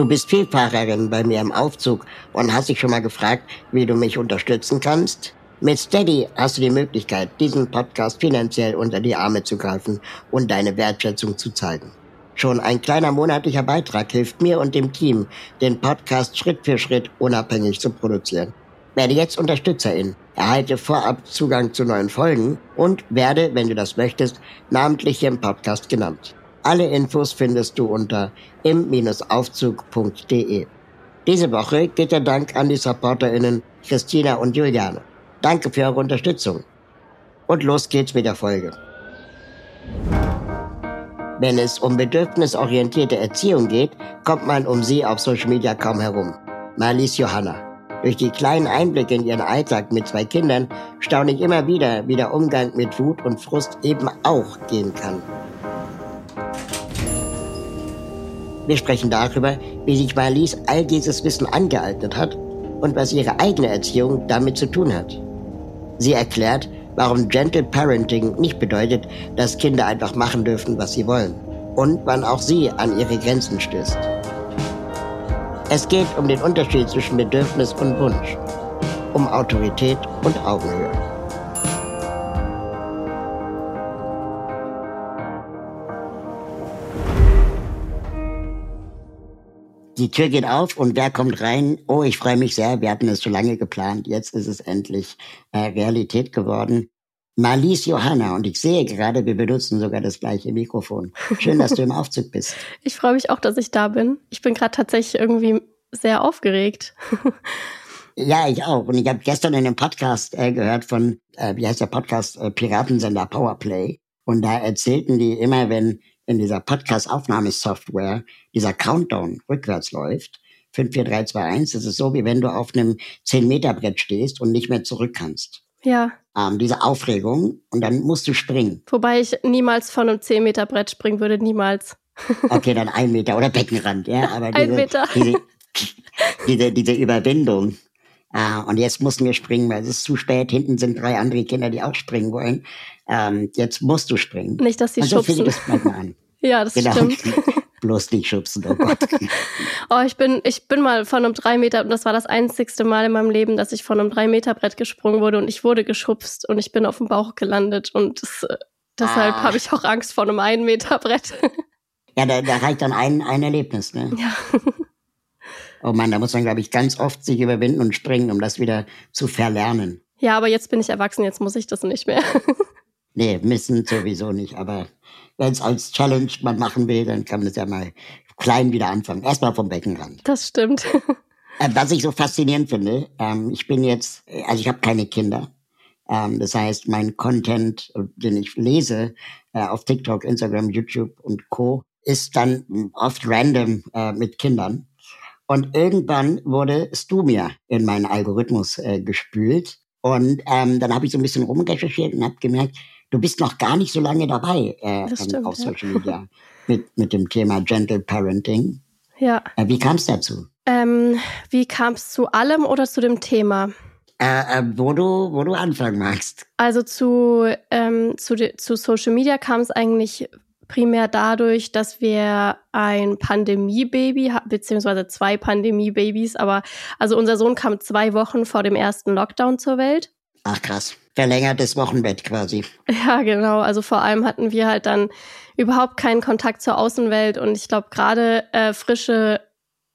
Du bist Vielfahrerin bei mir im Aufzug und hast dich schon mal gefragt, wie du mich unterstützen kannst? Mit Steady hast du die Möglichkeit, diesen Podcast finanziell unter die Arme zu greifen und deine Wertschätzung zu zeigen. Schon ein kleiner monatlicher Beitrag hilft mir und dem Team, den Podcast Schritt für Schritt unabhängig zu produzieren. Werde jetzt Unterstützerin, erhalte vorab Zugang zu neuen Folgen und werde, wenn du das möchtest, namentlich hier im Podcast genannt. Alle Infos findest du unter im-aufzug.de. Diese Woche geht der Dank an die SupporterInnen Christina und Juliane. Danke für eure Unterstützung. Und los geht's mit der Folge. Wenn es um bedürfnisorientierte Erziehung geht, kommt man um sie auf Social Media kaum herum. Marlies Johanna. Durch die kleinen Einblicke in ihren Alltag mit zwei Kindern staune ich immer wieder, wie der Umgang mit Wut und Frust eben auch gehen kann. Wir sprechen darüber, wie sich Marlies all dieses Wissen angeeignet hat und was ihre eigene Erziehung damit zu tun hat. Sie erklärt, warum Gentle Parenting nicht bedeutet, dass Kinder einfach machen dürfen, was sie wollen und wann auch sie an ihre Grenzen stößt. Es geht um den Unterschied zwischen Bedürfnis und Wunsch, um Autorität und Augenhöhe. Die Tür geht auf und wer kommt rein? Oh, ich freue mich sehr. Wir hatten es so lange geplant. Jetzt ist es endlich äh, Realität geworden. Marlies Johanna und ich sehe gerade, wir benutzen sogar das gleiche Mikrofon. Schön, dass du im Aufzug bist. Ich freue mich auch, dass ich da bin. Ich bin gerade tatsächlich irgendwie sehr aufgeregt. ja, ich auch. Und ich habe gestern in einem Podcast äh, gehört von, äh, wie heißt der Podcast, äh, Piratensender Powerplay. Und da erzählten die immer, wenn in dieser Podcast-Aufnahmesoftware dieser Countdown rückwärts läuft, 5, 4, 3, 2, 1, das ist so, wie wenn du auf einem 10-Meter-Brett stehst und nicht mehr zurück kannst. Ja. Ähm, diese Aufregung und dann musst du springen. Wobei ich niemals von einem 10-Meter-Brett springen würde, niemals. okay, dann ein Meter oder Beckenrand, ja. Aber diese, ein Meter. Diese, diese, diese Überwindung. Äh, und jetzt mussten wir springen, weil es ist zu spät. Hinten sind drei andere Kinder, die auch springen wollen. Ähm, jetzt musst du springen. Nicht, dass sie also schubsen. Das an. ja, das genau. stimmt. Bloß nicht schubsen, oh Gott. oh, ich bin, ich bin mal von einem drei Meter, das war das einzigste Mal in meinem Leben, dass ich von einem drei Meter Brett gesprungen wurde und ich wurde geschubst und ich bin auf dem Bauch gelandet und das, äh, deshalb ah. habe ich auch Angst vor einem ein Meter Brett. ja, da, da reicht dann ein, ein Erlebnis, ne? Ja. Oh Mann, da muss man, glaube ich, ganz oft sich überwinden und springen, um das wieder zu verlernen. Ja, aber jetzt bin ich erwachsen, jetzt muss ich das nicht mehr. nee, müssen sowieso nicht, aber wenn es als Challenge man machen will, dann kann man es ja mal klein wieder anfangen. Erstmal vom Beckenrand. Das stimmt. Äh, was ich so faszinierend finde, ähm, ich bin jetzt, also ich habe keine Kinder. Ähm, das heißt, mein Content, den ich lese äh, auf TikTok, Instagram, YouTube und Co., ist dann oft random äh, mit Kindern. Und irgendwann wurde Stumia in meinen Algorithmus äh, gespült. Und ähm, dann habe ich so ein bisschen rumrecherchiert und habe gemerkt, du bist noch gar nicht so lange dabei äh, stimmt, auf. Social Media mit, mit dem Thema Gentle Parenting. Ja. Äh, wie kam es dazu? Ähm, wie kam es zu allem oder zu dem Thema? Äh, äh, wo, du, wo du anfangen magst. Also zu, ähm, zu, zu Social Media kam es eigentlich primär dadurch, dass wir ein Pandemie-Baby, beziehungsweise zwei Pandemie-Babys, aber also unser Sohn kam zwei Wochen vor dem ersten Lockdown zur Welt. Ach krass. Verlängertes Wochenbett quasi. Ja, genau. Also vor allem hatten wir halt dann überhaupt keinen Kontakt zur Außenwelt und ich glaube gerade äh, frische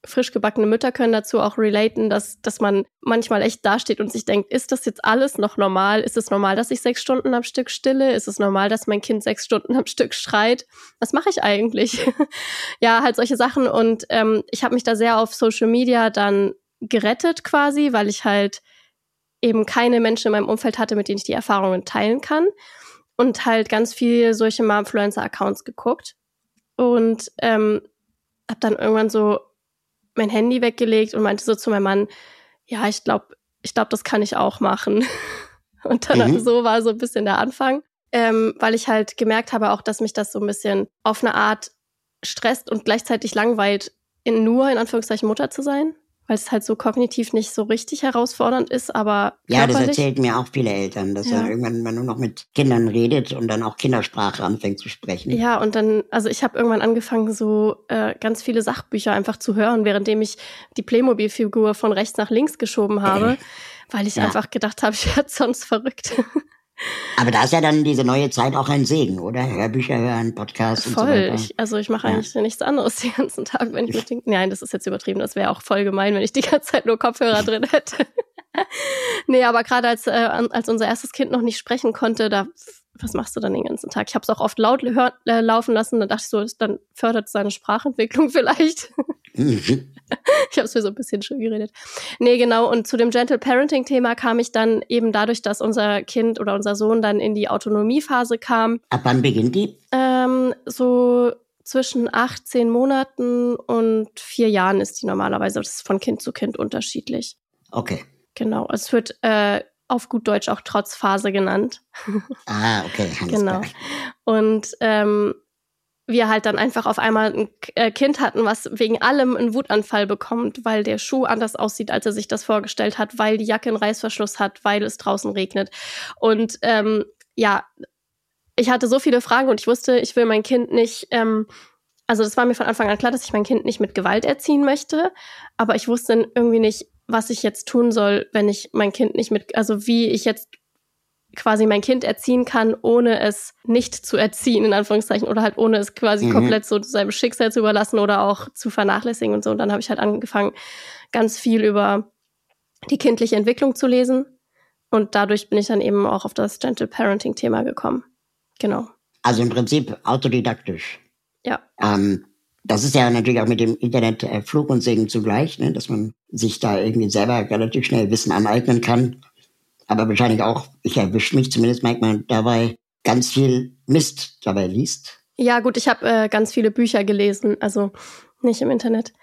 frisch gebackene Mütter können dazu auch relaten, dass, dass man manchmal echt dasteht und sich denkt, ist das jetzt alles noch normal? Ist es normal, dass ich sechs Stunden am Stück stille? Ist es normal, dass mein Kind sechs Stunden am Stück schreit? Was mache ich eigentlich? ja, halt solche Sachen. Und ähm, ich habe mich da sehr auf Social Media dann gerettet quasi, weil ich halt eben keine Menschen in meinem Umfeld hatte, mit denen ich die Erfahrungen teilen kann. Und halt ganz viel solche Momfluencer-Accounts geguckt. und ähm, habe dann irgendwann so mein Handy weggelegt und meinte so zu meinem Mann, ja, ich glaube, ich glaube, das kann ich auch machen. Und dann mhm. so war so ein bisschen der Anfang, ähm, weil ich halt gemerkt habe auch, dass mich das so ein bisschen auf eine Art stresst und gleichzeitig langweilt, in nur in Anführungszeichen Mutter zu sein weil es halt so kognitiv nicht so richtig herausfordernd ist, aber. Ja, das erzählen mir auch viele Eltern, dass ja. irgendwann man nur noch mit Kindern redet und dann auch Kindersprache anfängt zu sprechen. Ja, und dann, also ich habe irgendwann angefangen, so äh, ganz viele Sachbücher einfach zu hören, währenddem ich die Playmobil-Figur von rechts nach links geschoben habe, äh, weil ich ja. einfach gedacht habe, ich werde sonst verrückt. Aber da ist ja dann diese neue Zeit auch ein Segen, oder? Hörbücher hören, Podcasts voll. und so weiter. Ich, also ich mache eigentlich ja. nichts anderes den ganzen Tag, wenn ich mit den, Nein, das ist jetzt übertrieben. Das wäre auch voll gemein, wenn ich die ganze Zeit nur Kopfhörer drin hätte. nee, aber gerade als, äh, als unser erstes Kind noch nicht sprechen konnte, da was machst du dann den ganzen Tag? Ich habe es auch oft laut hör, äh, laufen lassen. Da dachte ich so, dann fördert seine Sprachentwicklung vielleicht. Mhm. ich habe es mir so ein bisschen schön geredet. Nee, genau. Und zu dem Gentle Parenting-Thema kam ich dann eben dadurch, dass unser Kind oder unser Sohn dann in die Autonomiephase kam. Ab wann beginnt die? Ähm, so zwischen 18 Monaten und vier Jahren ist die normalerweise. Das ist von Kind zu Kind unterschiedlich. Okay. Genau. Es wird äh, auf gut Deutsch auch Trotzphase genannt. Ah, okay. genau. Und ähm, wir halt dann einfach auf einmal ein äh, Kind hatten, was wegen allem einen Wutanfall bekommt, weil der Schuh anders aussieht, als er sich das vorgestellt hat, weil die Jacke einen Reißverschluss hat, weil es draußen regnet. Und ähm, ja, ich hatte so viele Fragen und ich wusste, ich will mein Kind nicht, ähm, also das war mir von Anfang an klar, dass ich mein Kind nicht mit Gewalt erziehen möchte, aber ich wusste irgendwie nicht, was ich jetzt tun soll, wenn ich mein Kind nicht mit, also wie ich jetzt quasi mein Kind erziehen kann, ohne es nicht zu erziehen, in Anführungszeichen, oder halt ohne es quasi mhm. komplett so seinem Schicksal zu überlassen oder auch zu vernachlässigen und so. Und dann habe ich halt angefangen, ganz viel über die kindliche Entwicklung zu lesen. Und dadurch bin ich dann eben auch auf das Gentle Parenting-Thema gekommen. Genau. Also im Prinzip autodidaktisch. Ja. Ähm, das ist ja natürlich auch mit dem Internet äh, Flug und Segen zugleich, ne? dass man sich da irgendwie selber relativ schnell Wissen aneignen kann aber wahrscheinlich auch, ich erwische mich zumindest manchmal dabei, ganz viel Mist dabei liest. Ja, gut, ich habe äh, ganz viele Bücher gelesen, also nicht im Internet,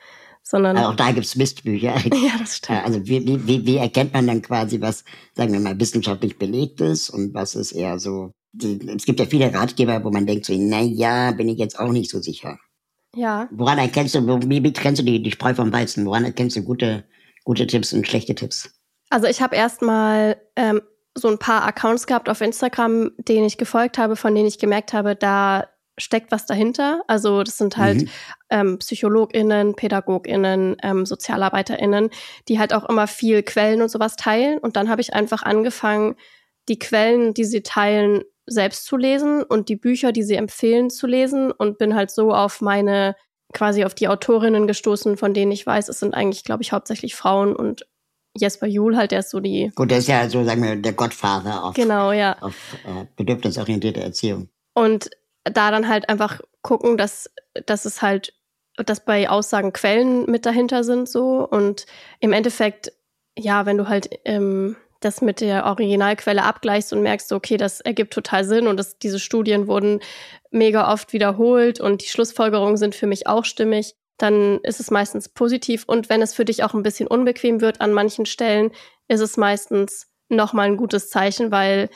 sondern. Also auch da gibt's Mistbücher. Ja, das stimmt. Also wie, wie, wie erkennt man dann quasi, was, sagen wir mal, wissenschaftlich belegt ist und was ist eher so. Es gibt ja viele Ratgeber, wo man denkt so, na ja, bin ich jetzt auch nicht so sicher. Ja. Woran erkennst du, wie, wie trennst du die, die Spreu vom Weizen? Woran erkennst du gute, gute Tipps und schlechte Tipps? Also ich habe erstmal ähm, so ein paar Accounts gehabt auf Instagram, denen ich gefolgt habe, von denen ich gemerkt habe, da steckt was dahinter. Also das sind halt mhm. ähm, PsychologInnen, PädagogInnen, ähm, SozialarbeiterInnen, die halt auch immer viel Quellen und sowas teilen. Und dann habe ich einfach angefangen, die Quellen, die sie teilen, selbst zu lesen und die Bücher, die sie empfehlen, zu lesen und bin halt so auf meine quasi auf die Autorinnen gestoßen, von denen ich weiß, es sind eigentlich, glaube ich, hauptsächlich Frauen und Jesper Juhl halt, der ist so die. Gut, der ist ja so, sagen wir, der Gottvater auf, genau, ja. auf äh, bedürfnisorientierte Erziehung. Und da dann halt einfach gucken, dass, dass es halt, dass bei Aussagen Quellen mit dahinter sind so und im Endeffekt, ja, wenn du halt ähm, das mit der Originalquelle abgleichst und merkst, okay, das ergibt total Sinn und das, diese Studien wurden mega oft wiederholt und die Schlussfolgerungen sind für mich auch stimmig, dann ist es meistens positiv. Und wenn es für dich auch ein bisschen unbequem wird an manchen Stellen, ist es meistens nochmal ein gutes Zeichen, weil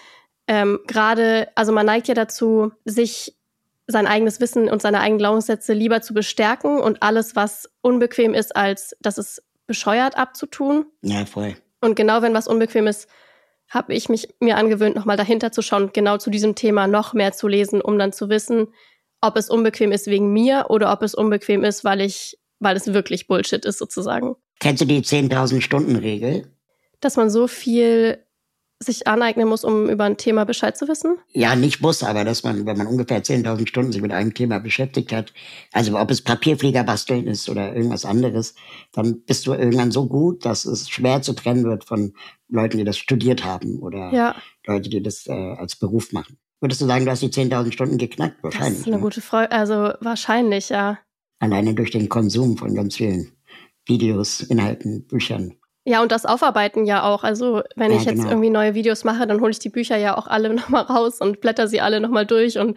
ähm, gerade, also man neigt ja dazu, sich sein eigenes Wissen und seine eigenen Glaubenssätze lieber zu bestärken und alles, was unbequem ist, als dass es bescheuert abzutun. Ja, voll. Und genau wenn was unbequem ist, habe ich mich mir angewöhnt, nochmal dahinter zu schauen, genau zu diesem Thema noch mehr zu lesen, um dann zu wissen, ob es unbequem ist wegen mir oder ob es unbequem ist, weil ich, weil es wirklich Bullshit ist sozusagen. Kennst du die 10.000 Stunden Regel? Dass man so viel sich aneignen muss, um über ein Thema Bescheid zu wissen? Ja, nicht muss, aber dass man, wenn man ungefähr 10.000 Stunden sich mit einem Thema beschäftigt hat, also ob es Papierflieger basteln ist oder irgendwas anderes, dann bist du irgendwann so gut, dass es schwer zu trennen wird von Leuten, die das studiert haben oder ja. Leute, die das äh, als Beruf machen. Würdest du sagen, du hast die 10.000 Stunden geknackt? Wahrscheinlich. Das ist eine ne? gute Frage. Also wahrscheinlich, ja. Alleine durch den Konsum von ganz vielen Videos, Inhalten, Büchern. Ja, und das Aufarbeiten ja auch. Also, wenn Ja, ich jetzt genau. irgendwie neue Videos mache, dann hole ich die Bücher ja auch alle nochmal raus und blätter sie alle nochmal durch und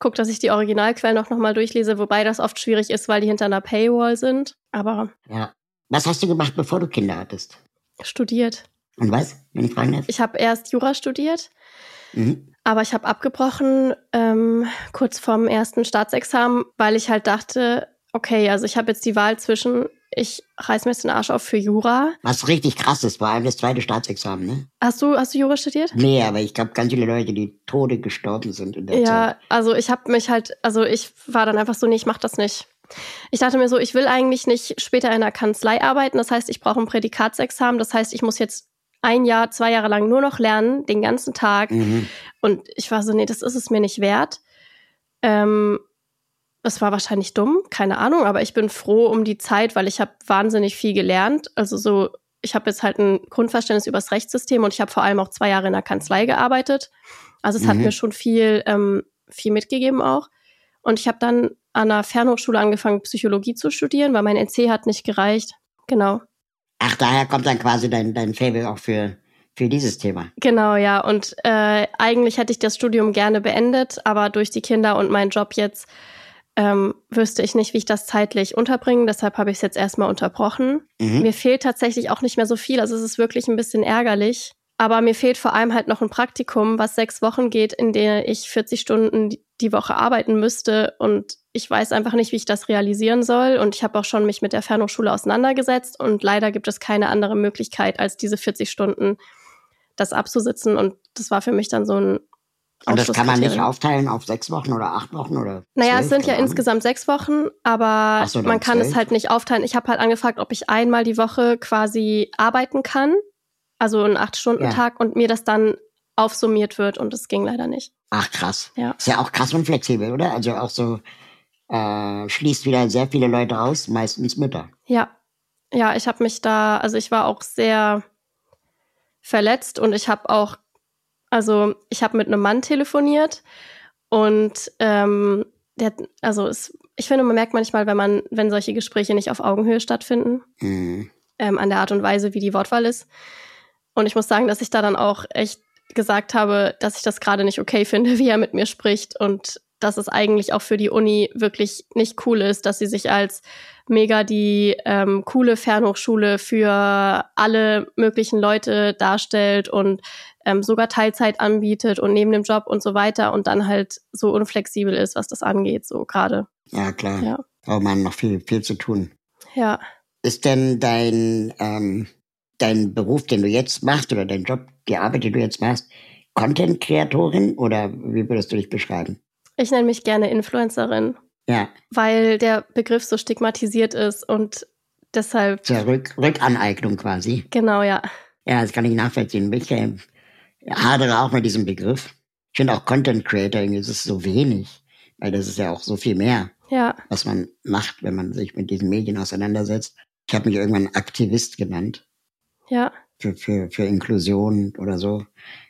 gucke, dass ich die Originalquellen auch nochmal durchlese, wobei das oft schwierig ist, weil die hinter einer Paywall sind. Aber Ja. Was hast du gemacht, bevor du Kinder hattest? studiert. Und was, wenn ich fragen darf? Ich habe erst Jura studiert, Mhm. Aber ich habe abgebrochen ähm, kurz vorm ersten Staatsexamen, weil ich halt dachte, okay, also ich habe jetzt die Wahl zwischen, ich reiß mir jetzt den Arsch auf für Jura. Was richtig krass ist, vor allem das zweite Staatsexamen, ne? Hast du, hast du Jura studiert? Nee, aber ich glaube, ganz viele Leute, die Tode gestorben sind in der Ja, Zeit. also ich habe mich halt, also ich war dann einfach so, nee, ich mach das nicht. Ich dachte mir so, ich will eigentlich nicht später in einer Kanzlei arbeiten. Das heißt, ich brauche ein Prädikatsexamen. Das heißt, ich muss jetzt ein Jahr, zwei Jahre lang nur noch lernen, den ganzen Tag. Mhm. Und ich war so, nee, das ist es mir nicht wert. Ähm, das war wahrscheinlich dumm, keine Ahnung, aber ich bin froh um die Zeit, weil ich habe wahnsinnig viel gelernt. Also so, ich habe jetzt halt ein Grundverständnis über das Rechtssystem und ich habe vor allem auch zwei Jahre in der Kanzlei gearbeitet. Also es hat Mhm. mir schon viel, ähm, viel mitgegeben auch. Und ich habe dann an einer Fernhochschule angefangen, Psychologie zu studieren, weil mein NC hat nicht gereicht. Genau. Ach, daher kommt dann quasi dein, dein Fable auch für, für dieses Thema. Genau, ja. Und äh, eigentlich hätte ich das Studium gerne beendet, aber durch die Kinder und meinen Job jetzt ähm, wüsste ich nicht, wie ich das zeitlich unterbringe. Deshalb habe ich es jetzt erstmal unterbrochen. Mhm. Mir fehlt tatsächlich auch nicht mehr so viel. Also es ist wirklich ein bisschen ärgerlich. Aber mir fehlt vor allem halt noch ein Praktikum, was sechs Wochen geht, in denen ich 40 Stunden die Woche arbeiten müsste. Und ich weiß einfach nicht, wie ich das realisieren soll. Und ich habe auch schon mich mit der Fernhochschule auseinandergesetzt. Und leider gibt es keine andere Möglichkeit, als diese 40 Stunden das abzusitzen. Und das war für mich dann so ein Und das kann man nicht aufteilen auf sechs Wochen oder acht Wochen oder Naja, zwölf, es sind ja Ahnung. insgesamt sechs Wochen, aber so, man kann es zwölf. halt nicht aufteilen. Ich habe halt angefragt, ob ich einmal die Woche quasi arbeiten kann, also einen Acht-Stunden-Tag und mir das dann aufsummiert wird und es ging leider nicht. Ach, krass. Ja. Ist ja auch krass und flexibel, oder? Also auch so, äh, schließt wieder sehr viele Leute aus, meistens Mütter. Ja, ja, ich habe mich da, also ich war auch sehr verletzt und ich habe auch, also ich habe mit einem Mann telefoniert und ähm, der, also es, ich finde, man merkt manchmal, wenn man, wenn solche Gespräche nicht auf Augenhöhe stattfinden, Mhm. ähm, an der Art und Weise, wie die Wortwahl ist. Und ich muss sagen, dass ich da dann auch echt gesagt habe, dass ich das gerade nicht okay finde, wie er mit mir spricht und dass es eigentlich auch für die Uni wirklich nicht cool ist, dass sie sich als mega die ähm, coole Fernhochschule für alle möglichen Leute darstellt und ähm, sogar Teilzeit anbietet und neben dem Job und so weiter und dann halt so unflexibel ist, was das angeht, so gerade. Ja, klar. Ja. Braucht man noch viel, viel zu tun. Ja. Ist denn dein, ähm, dein Beruf, den du jetzt machst, oder dein Job, die Arbeit, die du jetzt machst, Content-Kreatorin oder wie würdest du dich beschreiben? Ich nenne mich gerne Influencerin. Ja, weil der Begriff so stigmatisiert ist und deshalb, zur Rück Rückaneignung quasi. genau, ja. Ja, das kann ich nachvollziehen. Ich äh, hadere auch mit diesem Begriff. Ich finde auch Content Creator, irgendwie ist es so wenig, weil das ist ja auch so viel mehr, Ja, was man macht, wenn man sich mit diesen Medien auseinandersetzt. Ich habe mich irgendwann Aktivist genannt ja. für, für, für Inklusion oder so.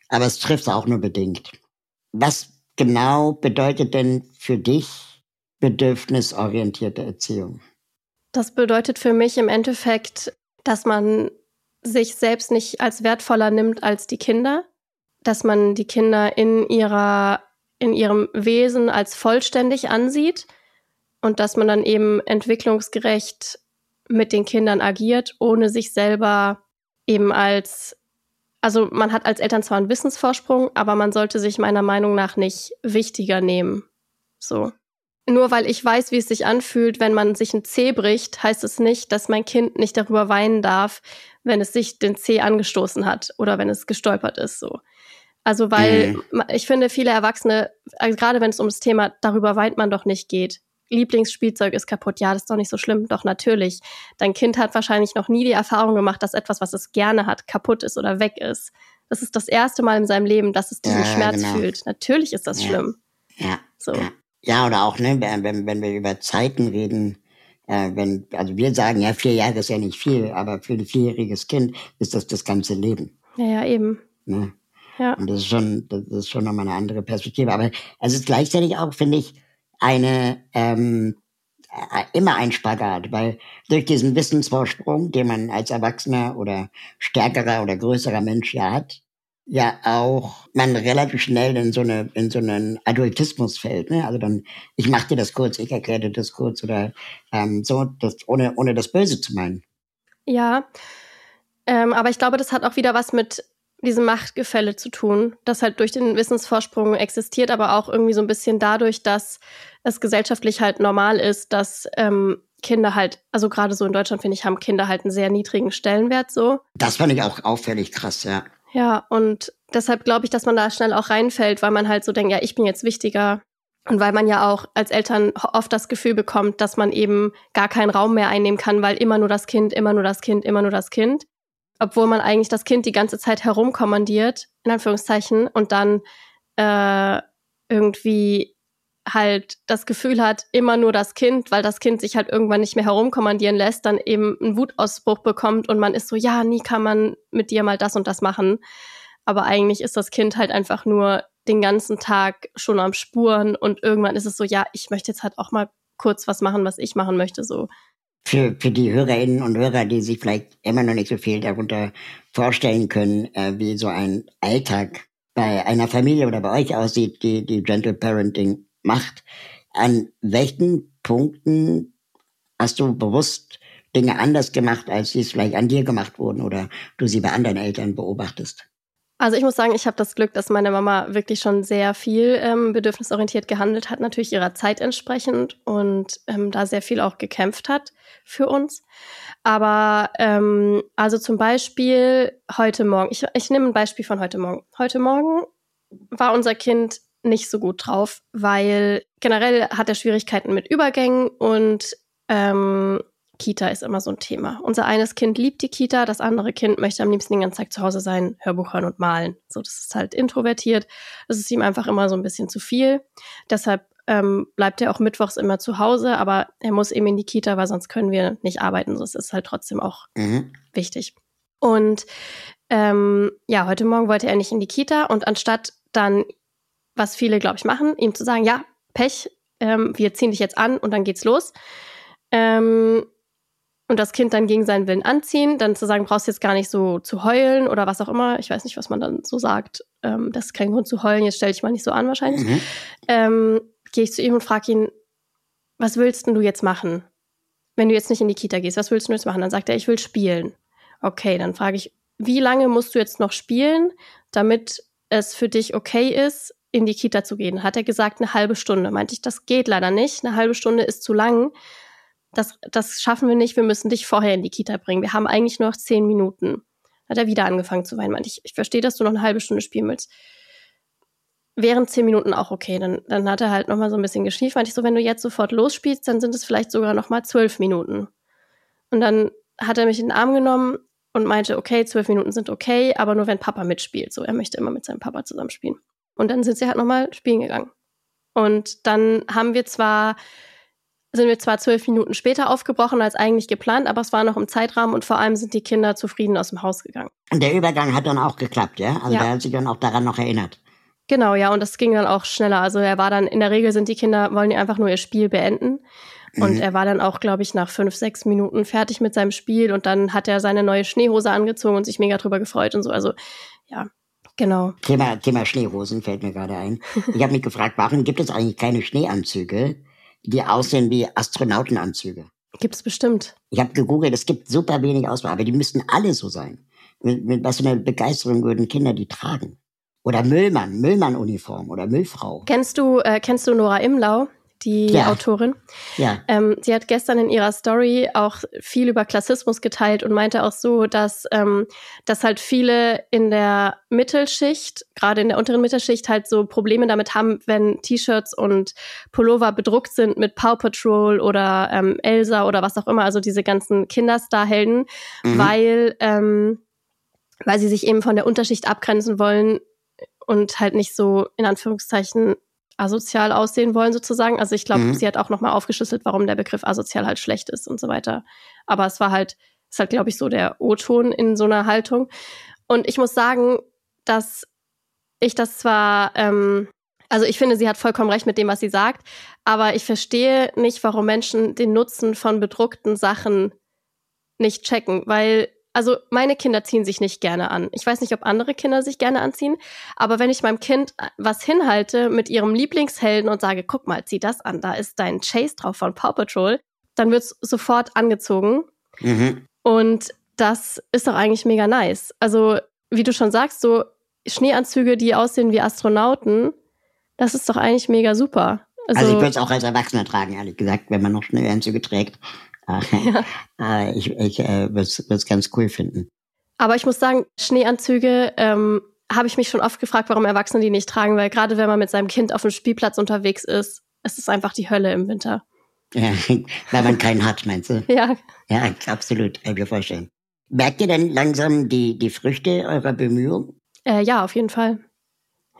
Aber es trifft auch nur bedingt. Was genau bedeutet denn für dich bedürfnisorientierte Erziehung? Das bedeutet für mich im Endeffekt, dass man sich selbst nicht als wertvoller nimmt als die Kinder, dass man die Kinder in ihrer, in ihrem Wesen als vollständig ansieht und dass man dann eben entwicklungsgerecht mit den Kindern agiert, ohne sich selber eben als, also man hat als Eltern zwar einen Wissensvorsprung, aber man sollte sich meiner Meinung nach nicht wichtiger nehmen. So. Nur weil ich weiß, wie es sich anfühlt, wenn man sich ein Zeh bricht, heißt es nicht, dass mein Kind nicht darüber weinen darf, wenn es sich den Zeh angestoßen hat oder wenn es gestolpert ist, so. Also, weil Mhm. ich finde, viele Erwachsene, also gerade wenn es um das Thema darüber weint man doch nicht geht. Lieblingsspielzeug ist kaputt. Ja, das ist doch nicht so schlimm. Doch natürlich. Dein Kind hat wahrscheinlich noch nie die Erfahrung gemacht, dass etwas, was es gerne hat, kaputt ist oder weg ist. Das ist das erste Mal in seinem Leben, dass es diesen Ja, Schmerz genau. fühlt. Natürlich ist das Ja. schlimm. Ja. So. Ja. Ja, oder auch, ne, wenn, wenn wir über Zeiten reden, äh, wenn, also wir sagen, ja, vier Jahre ist ja nicht viel, aber für ein vierjähriges Kind ist das das ganze Leben. Ja, ja, eben. Ne? Ja. Und das ist schon, das ist schon nochmal eine andere Perspektive. Aber es ist gleichzeitig auch, finde ich, eine, ähm, äh, immer ein Spagat, weil durch diesen Wissensvorsprung, den man als Erwachsener oder stärkerer oder größerer Mensch ja hat, ja auch man relativ schnell in so eine in so einen Adultismus fällt. Ne? Also dann, ich mach dir das kurz, ich erkläre dir das kurz oder ähm, so, das, ohne ohne das Böse zu meinen. Ja, ähm, aber ich glaube, das hat auch wieder was mit diesem Machtgefälle zu tun, das halt durch den Wissensvorsprung existiert, aber auch irgendwie so ein bisschen dadurch, dass es gesellschaftlich halt normal ist, dass ähm, Kinder halt, also gerade so in Deutschland finde ich, haben Kinder halt einen sehr niedrigen Stellenwert so. Das fand ich auch auffällig krass, ja. Ja, und deshalb glaube ich, dass man da schnell auch reinfällt, weil man halt so denkt, ja, ich bin jetzt wichtiger. Und weil man ja auch als Eltern oft das Gefühl bekommt, dass man eben gar keinen Raum mehr einnehmen kann, weil immer nur das Kind, immer nur das Kind, immer nur das Kind obwohl man eigentlich das Kind die ganze Zeit herumkommandiert, in Anführungszeichen, und dann äh, irgendwie halt das Gefühl hat, immer nur das Kind, weil das Kind sich halt irgendwann nicht mehr herumkommandieren lässt, dann eben einen Wutausbruch bekommt und man ist so, ja, nie kann man mit dir mal das und das machen. Aber eigentlich ist das Kind halt einfach nur den ganzen Tag schon am Spuren und irgendwann ist es so, ja, ich möchte jetzt halt auch mal kurz was machen, was ich machen möchte, so für, für die Hörerinnen und Hörer, die sich vielleicht immer noch nicht so viel darunter vorstellen können, äh, wie so ein Alltag bei einer Familie oder bei euch aussieht, die, die Gentle Parenting macht. An welchen Punkten hast du bewusst Dinge anders gemacht, als sie es vielleicht an dir gemacht wurden oder du sie bei anderen Eltern beobachtest? Also ich muss sagen, ich habe das Glück, dass meine Mama wirklich schon sehr viel ähm, bedürfnisorientiert gehandelt hat, natürlich ihrer Zeit entsprechend und ähm, da sehr viel auch gekämpft hat für uns. Aber ähm, also zum Beispiel heute Morgen, ich, ich nehme ein Beispiel von heute Morgen. Heute Morgen war unser Kind nicht so gut drauf, weil generell hat er Schwierigkeiten mit Übergängen und ähm, Kita ist immer so ein Thema. Unser eines Kind liebt die Kita, das andere Kind möchte am liebsten den ganzen Tag zu Hause sein, Hörbuch hören und malen. So, das ist halt introvertiert. Das ist ihm einfach immer so ein bisschen zu viel. Deshalb ähm, bleibt er auch mittwochs immer zu Hause, aber er muss eben in die Kita, weil sonst können wir nicht arbeiten. So, das ist halt trotzdem auch mhm. wichtig. Und ähm, ja, heute Morgen wollte er nicht in die Kita und anstatt dann, was viele, glaube ich, machen, ihm zu sagen, ja, Pech, ähm, wir ziehen dich jetzt an und dann geht's los. Ähm, und das Kind dann gegen seinen Willen anziehen, dann zu sagen, brauchst jetzt gar nicht so zu heulen oder was auch immer. Ich weiß nicht, was man dann so sagt. Ähm, das ist kein Grund zu heulen, jetzt stell dich mal nicht so an wahrscheinlich. Mhm. Ähm, Gehe ich zu ihm und frage ihn, was willst denn du jetzt machen? Wenn du jetzt nicht in die Kita gehst, was willst du jetzt machen? Dann sagt er, ich will spielen. Okay, dann frage ich, wie lange musst du jetzt noch spielen, damit es für dich okay ist, in die Kita zu gehen? Hat er gesagt, eine halbe Stunde. Meinte ich, das geht leider nicht. Eine halbe Stunde ist zu lang das, das schaffen wir nicht, wir müssen dich vorher in die Kita bringen. Wir haben eigentlich nur noch zehn Minuten. Hat er wieder angefangen zu weinen. Meinte ich, ich verstehe, dass du noch eine halbe Stunde spielen willst. Während zehn Minuten auch okay. Dann, dann hat er halt nochmal so ein bisschen geschnieft. Meinte ich so, wenn du jetzt sofort losspielst, dann sind es vielleicht sogar nochmal zwölf Minuten. Und dann hat er mich in den Arm genommen und meinte, okay, zwölf Minuten sind okay, aber nur wenn Papa mitspielt. So, er möchte immer mit seinem Papa zusammen spielen. Und dann sind sie halt nochmal spielen gegangen. Und dann haben wir zwar sind wir zwar zwölf Minuten später aufgebrochen als eigentlich geplant, aber es war noch im Zeitrahmen und vor allem sind die Kinder zufrieden aus dem Haus gegangen. Und der Übergang hat dann auch geklappt, ja? Also ja. der hat sich dann auch daran noch erinnert. Genau, ja, und das ging dann auch schneller. Also er war dann, in der Regel sind die Kinder, wollen die einfach nur ihr Spiel beenden. Und mhm. er war dann auch, glaube ich, nach fünf, sechs Minuten fertig mit seinem Spiel und dann hat er seine neue Schneehose angezogen und sich mega drüber gefreut und so. Also ja, Genau. Thema, Thema Schneehosen fällt mir gerade ein. Ich habe mich gefragt, warum gibt es eigentlich keine Schneeanzüge, die aussehen wie Astronautenanzüge. Gibt's bestimmt. Ich habe gegoogelt, es gibt super wenig Auswahl, aber die müssten alle so sein. Mit, mit was für einer Begeisterung würden Kinder die tragen? Oder Müllmann, Müllmann-Uniform oder Müllfrau. Kennst du, äh, kennst du Nora Imlau? Die ja. Autorin. Ja. Ähm, sie hat gestern in ihrer Story auch viel über Klassismus geteilt und meinte auch so, dass, ähm, dass halt viele in der Mittelschicht, gerade in der unteren Mittelschicht, halt so Probleme damit haben, wenn T-Shirts und Pullover bedruckt sind mit Paw Patrol oder ähm, Elsa oder was auch immer, also diese ganzen Kinderstarhelden, mhm. weil, ähm, weil sie sich eben von der Unterschicht abgrenzen wollen und halt nicht so in Anführungszeichen asozial aussehen wollen sozusagen. Also ich glaube, mhm. sie hat auch nochmal aufgeschlüsselt, warum der Begriff asozial halt schlecht ist und so weiter. Aber es war halt, ist halt, glaube ich, so der O-Ton in so einer Haltung. Und ich muss sagen, dass ich das zwar ähm, Also ich finde, sie hat vollkommen recht mit dem, was sie sagt, aber ich verstehe nicht, warum Menschen den Nutzen von bedruckten Sachen nicht checken, weil also meine Kinder ziehen sich nicht gerne an. Ich weiß nicht, ob andere Kinder sich gerne anziehen, aber wenn ich meinem Kind was hinhalte mit ihrem Lieblingshelden und sage, guck mal, zieh das an, da ist dein Chase drauf von Paw Patrol, dann wird es sofort angezogen. Mhm. Und das ist doch eigentlich mega nice. Also, wie du schon sagst, so Schneeanzüge, die aussehen wie Astronauten, das ist doch eigentlich mega super. Also, also ich würde es auch als Erwachsener tragen, ehrlich gesagt, wenn man noch Schneeanzüge trägt. Ja. Äh, ich ich äh, würde es ganz cool finden. Aber ich muss sagen, Schneeanzüge ähm, habe ich mich schon oft gefragt, warum Erwachsene die nicht tragen, weil gerade wenn man mit seinem Kind auf dem Spielplatz unterwegs ist, ist es einfach die Hölle im Winter. Ja, weil man keinen hat, meinst du? Ja. Ja, absolut, kann ich mir vorstellen. Merkt ihr denn langsam die, die Früchte eurer Bemühungen? Äh, ja, auf jeden Fall.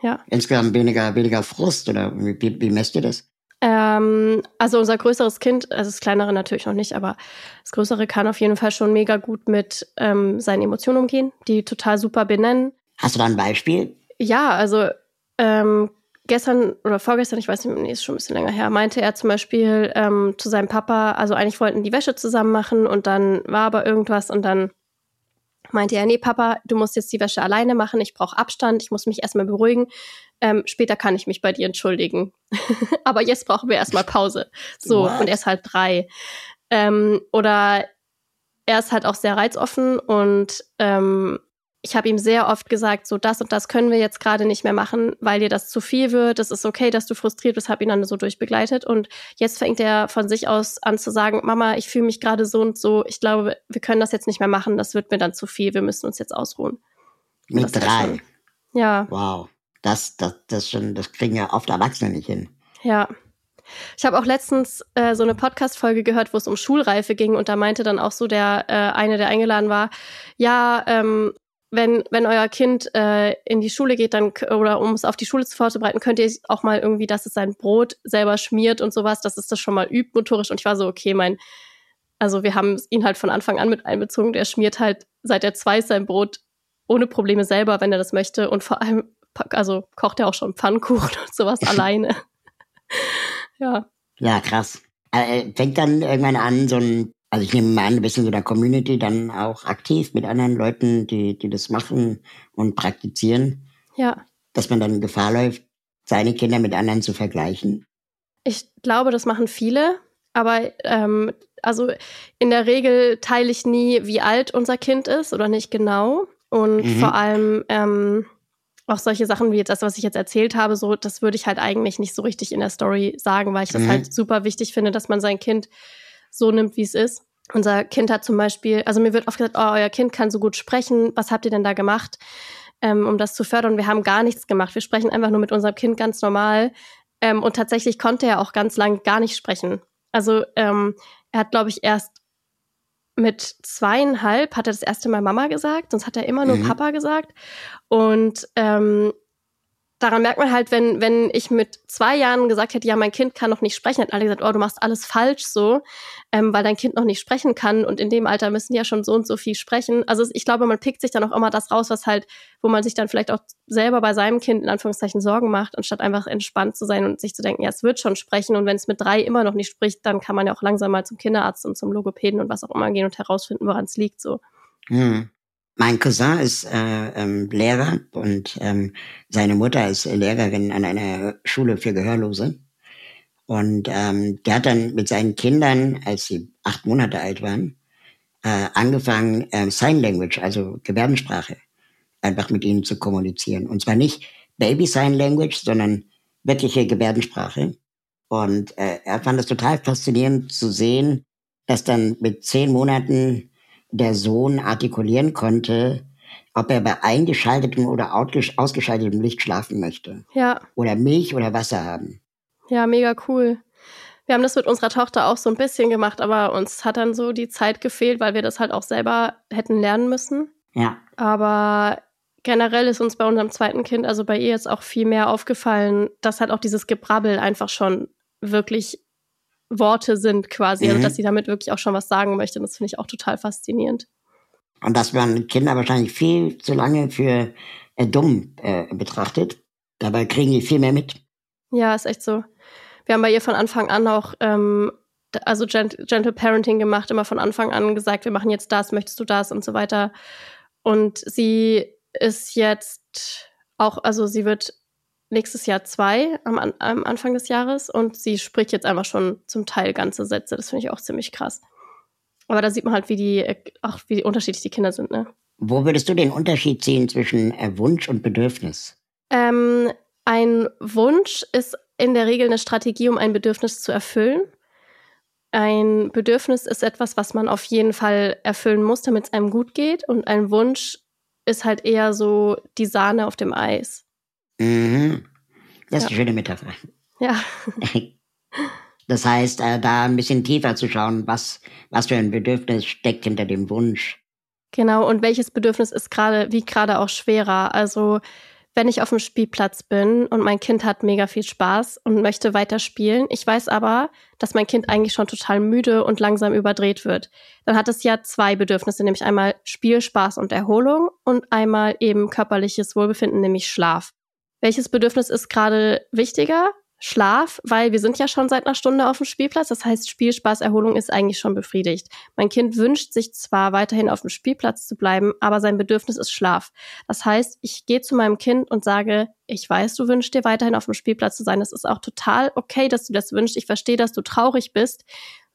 Ja. Insgesamt weniger, weniger Frust oder wie, wie messt ihr das? Ähm, also unser größeres Kind, also das kleinere natürlich noch nicht, aber das größere kann auf jeden Fall schon mega gut mit ähm, seinen Emotionen umgehen, die total super benennen. Hast du da ein Beispiel? Ja, also ähm, gestern oder vorgestern, ich weiß nicht, nee, ist schon ein bisschen länger her, meinte er zum Beispiel ähm, zu seinem Papa, also eigentlich wollten die Wäsche zusammen machen und dann war aber irgendwas und dann meinte er, nee, Papa, du musst jetzt die Wäsche alleine machen, ich brauche Abstand, ich muss mich erstmal beruhigen. Ähm, später kann ich mich bei dir entschuldigen. Aber jetzt brauchen wir erstmal Pause. So, What? und er ist halt drei. Ähm, oder er ist halt auch sehr reizoffen und ähm, ich habe ihm sehr oft gesagt, so das und das können wir jetzt gerade nicht mehr machen, weil dir das zu viel wird. Es ist okay, dass du frustriert bist, habe ihn dann so durchbegleitet. Und jetzt fängt er von sich aus an zu sagen, Mama, ich fühle mich gerade so und so. Ich glaube, wir können das jetzt nicht mehr machen. Das wird mir dann zu viel. Wir müssen uns jetzt ausruhen. Mit drei. Schon, ja. Wow. Das, das, das schon, das kriegen ja oft Erwachsene nicht hin. Ja. Ich habe auch letztens äh, so eine Podcast-Folge gehört, wo es um Schulreife ging und da meinte dann auch so der äh, eine, der eingeladen war, ja, ähm, wenn, wenn euer Kind äh, in die Schule geht, dann oder um es auf die Schule zu vorzubereiten, könnt ihr auch mal irgendwie, dass es sein Brot selber schmiert und sowas, dass es das schon mal übt motorisch. Und ich war so, okay, mein, also wir haben ihn halt von Anfang an mit einbezogen. Der schmiert halt seit er zwei sein Brot ohne Probleme selber, wenn er das möchte. Und vor allem, also kocht er auch schon Pfannkuchen und sowas alleine. ja. Ja, krass. Äh, fängt dann irgendwann an, so ein also ich nehme mal an, du bist in so einer Community dann auch aktiv mit anderen Leuten, die, die das machen und praktizieren. Ja. Dass man dann in Gefahr läuft, seine Kinder mit anderen zu vergleichen. Ich glaube, das machen viele, aber ähm, also in der Regel teile ich nie, wie alt unser Kind ist oder nicht genau. Und mhm. vor allem ähm, auch solche Sachen wie jetzt das, was ich jetzt erzählt habe, so, das würde ich halt eigentlich nicht so richtig in der Story sagen, weil ich das mhm. halt super wichtig finde, dass man sein Kind so nimmt, wie es ist. Unser Kind hat zum Beispiel, also mir wird oft gesagt, oh, euer Kind kann so gut sprechen, was habt ihr denn da gemacht, ähm, um das zu fördern? Wir haben gar nichts gemacht. Wir sprechen einfach nur mit unserem Kind ganz normal. Ähm, und tatsächlich konnte er auch ganz lang gar nicht sprechen. Also ähm, er hat, glaube ich, erst mit zweieinhalb hat er das erste Mal Mama gesagt, sonst hat er immer nur mhm. Papa gesagt. Und ähm, daran merkt man halt, wenn, wenn ich mit zwei Jahren gesagt hätte, ja, mein Kind kann noch nicht sprechen, hätten alle gesagt, oh, du machst alles falsch so, ähm, weil dein Kind noch nicht sprechen kann und in dem Alter müssen die ja schon so und so viel sprechen. Also ich glaube, man pickt sich dann auch immer das raus, was halt, wo man sich dann vielleicht auch selber bei seinem Kind in Anführungszeichen Sorgen macht, anstatt einfach entspannt zu sein und sich zu denken, ja, es wird schon sprechen und wenn es mit drei immer noch nicht spricht, dann kann man ja auch langsam mal zum Kinderarzt und zum Logopäden und was auch immer gehen und herausfinden, woran es liegt so. Hm. Mein Cousin ist äh, ähm, Lehrer und ähm, seine Mutter ist Lehrerin an einer Schule für Gehörlose. Und ähm, der hat dann mit seinen Kindern, als sie acht Monate alt waren, äh, angefangen, äh, Sign Language, also Gebärdensprache, einfach mit ihnen zu kommunizieren. Und zwar nicht Baby Sign Language, sondern wirkliche Gebärdensprache. Und äh, er fand es total faszinierend zu sehen, dass dann mit zehn Monaten der Sohn artikulieren konnte, ob er bei eingeschaltetem oder ausgeschaltetem Licht schlafen möchte. Ja. Oder Milch oder Wasser haben. Ja, mega cool. Wir haben das mit unserer Tochter auch so ein bisschen gemacht, aber uns hat dann so die Zeit gefehlt, weil wir das halt auch selber hätten lernen müssen. Ja. Aber generell ist uns bei unserem zweiten Kind, also bei ihr jetzt auch viel mehr aufgefallen, dass halt auch dieses Gebrabbel einfach schon wirklich Worte sind quasi, also, mhm. also dass sie damit wirklich auch schon was sagen möchte. Das finde ich auch total faszinierend. Und dass man Kinder wahrscheinlich viel zu lange für äh, dumm äh, betrachtet. Dabei kriegen die viel mehr mit. Ja, ist echt so. Wir haben bei ihr von Anfang an auch ähm, also Gentle Parenting gemacht, immer von Anfang an gesagt, wir machen jetzt das, möchtest du das und so weiter. Und sie ist jetzt auch, also sie wird nächstes Jahr zwei am, am Anfang des Jahres und sie spricht jetzt einfach schon zum Teil ganze Sätze. Das finde ich auch ziemlich krass. Aber da sieht man halt, wie die, auch wie unterschiedlich die Kinder sind, ne? Wo würdest du den Unterschied ziehen zwischen äh, Wunsch und Bedürfnis? Ähm, ein Wunsch ist in der Regel eine Strategie, um ein Bedürfnis zu erfüllen. Ein Bedürfnis ist etwas, was man auf jeden Fall erfüllen muss, damit es einem gut geht. Und ein Wunsch ist halt eher so die Sahne auf dem Eis. Mhm. Das ist ja. eine schöne Metapher. Ja. Das heißt, äh, da ein bisschen tiefer zu schauen, was, was für ein Bedürfnis steckt hinter dem Wunsch. Genau, und welches Bedürfnis ist gerade, wie gerade auch schwerer. Also wenn ich auf dem Spielplatz bin und mein Kind hat mega viel Spaß und möchte weiter spielen. Ich weiß aber, dass mein Kind eigentlich schon total müde und langsam überdreht wird. Dann hat es ja zwei Bedürfnisse, nämlich einmal Spielspaß und Erholung und einmal eben körperliches Wohlbefinden, nämlich Schlaf. Welches Bedürfnis ist gerade wichtiger? Schlaf, weil wir sind ja schon seit einer Stunde auf dem Spielplatz. Das heißt, Spielspaß, Erholung ist eigentlich schon befriedigt. Mein Kind wünscht sich zwar weiterhin auf dem Spielplatz zu bleiben, aber sein Bedürfnis ist Schlaf. Das heißt, ich gehe zu meinem Kind und sage, ich weiß, du wünschst dir weiterhin auf dem Spielplatz zu sein. Es ist auch total okay, dass du das wünschst. Ich verstehe, dass du traurig bist.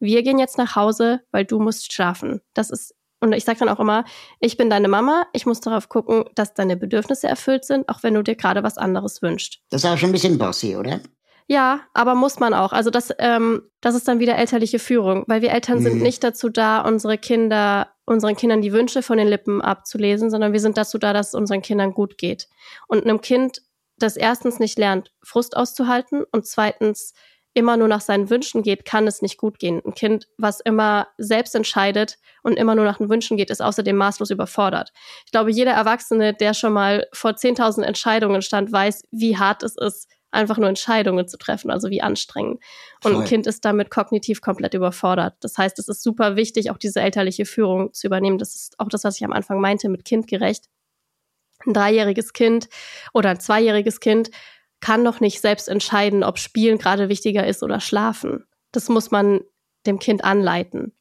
Wir gehen jetzt nach Hause, weil du musst schlafen. Das ist und ich sage dann auch immer, ich bin deine Mama, ich muss darauf gucken, dass deine Bedürfnisse erfüllt sind, auch wenn du dir gerade was anderes wünschst. Das ist auch schon ein bisschen bossy, oder? Ja, aber muss man auch. Also das, ähm, das ist dann wieder elterliche Führung, weil wir Eltern mhm. sind nicht dazu da, unsere Kinder, unseren Kindern die Wünsche von den Lippen abzulesen, sondern wir sind dazu da, dass es unseren Kindern gut geht. Und einem Kind, das erstens nicht lernt, Frust auszuhalten und zweitens immer nur nach seinen Wünschen geht, kann es nicht gut gehen. Ein Kind, was immer selbst entscheidet und immer nur nach den Wünschen geht, ist außerdem maßlos überfordert. Ich glaube, jeder Erwachsene, der schon mal vor 10.000 Entscheidungen stand, weiß, wie hart es ist, einfach nur Entscheidungen zu treffen, also wie anstrengend. Und Voll. ein Kind ist damit kognitiv komplett überfordert. Das heißt, es ist super wichtig, auch diese elterliche Führung zu übernehmen. Das ist auch das, was ich am Anfang meinte mit kindgerecht. Ein dreijähriges Kind oder ein zweijähriges Kind kann noch nicht selbst entscheiden, ob Spielen gerade wichtiger ist oder Schlafen. Das muss man dem Kind anleiten.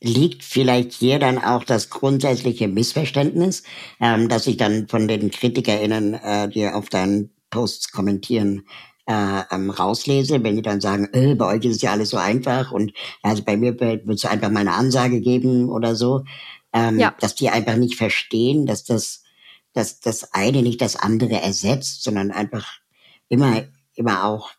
Liegt vielleicht hier dann auch das grundsätzliche Missverständnis, ähm, dass ich dann von den KritikerInnen, äh, die auf deinen Posts kommentieren, äh, ähm, rauslese, wenn die dann sagen, äh, bei euch ist es ja alles so einfach und also bei mir wird es einfach mal eine Ansage geben oder so, ähm, ja. dass die einfach nicht verstehen, dass das, dass das eine nicht das andere ersetzt, sondern einfach immer, immer auch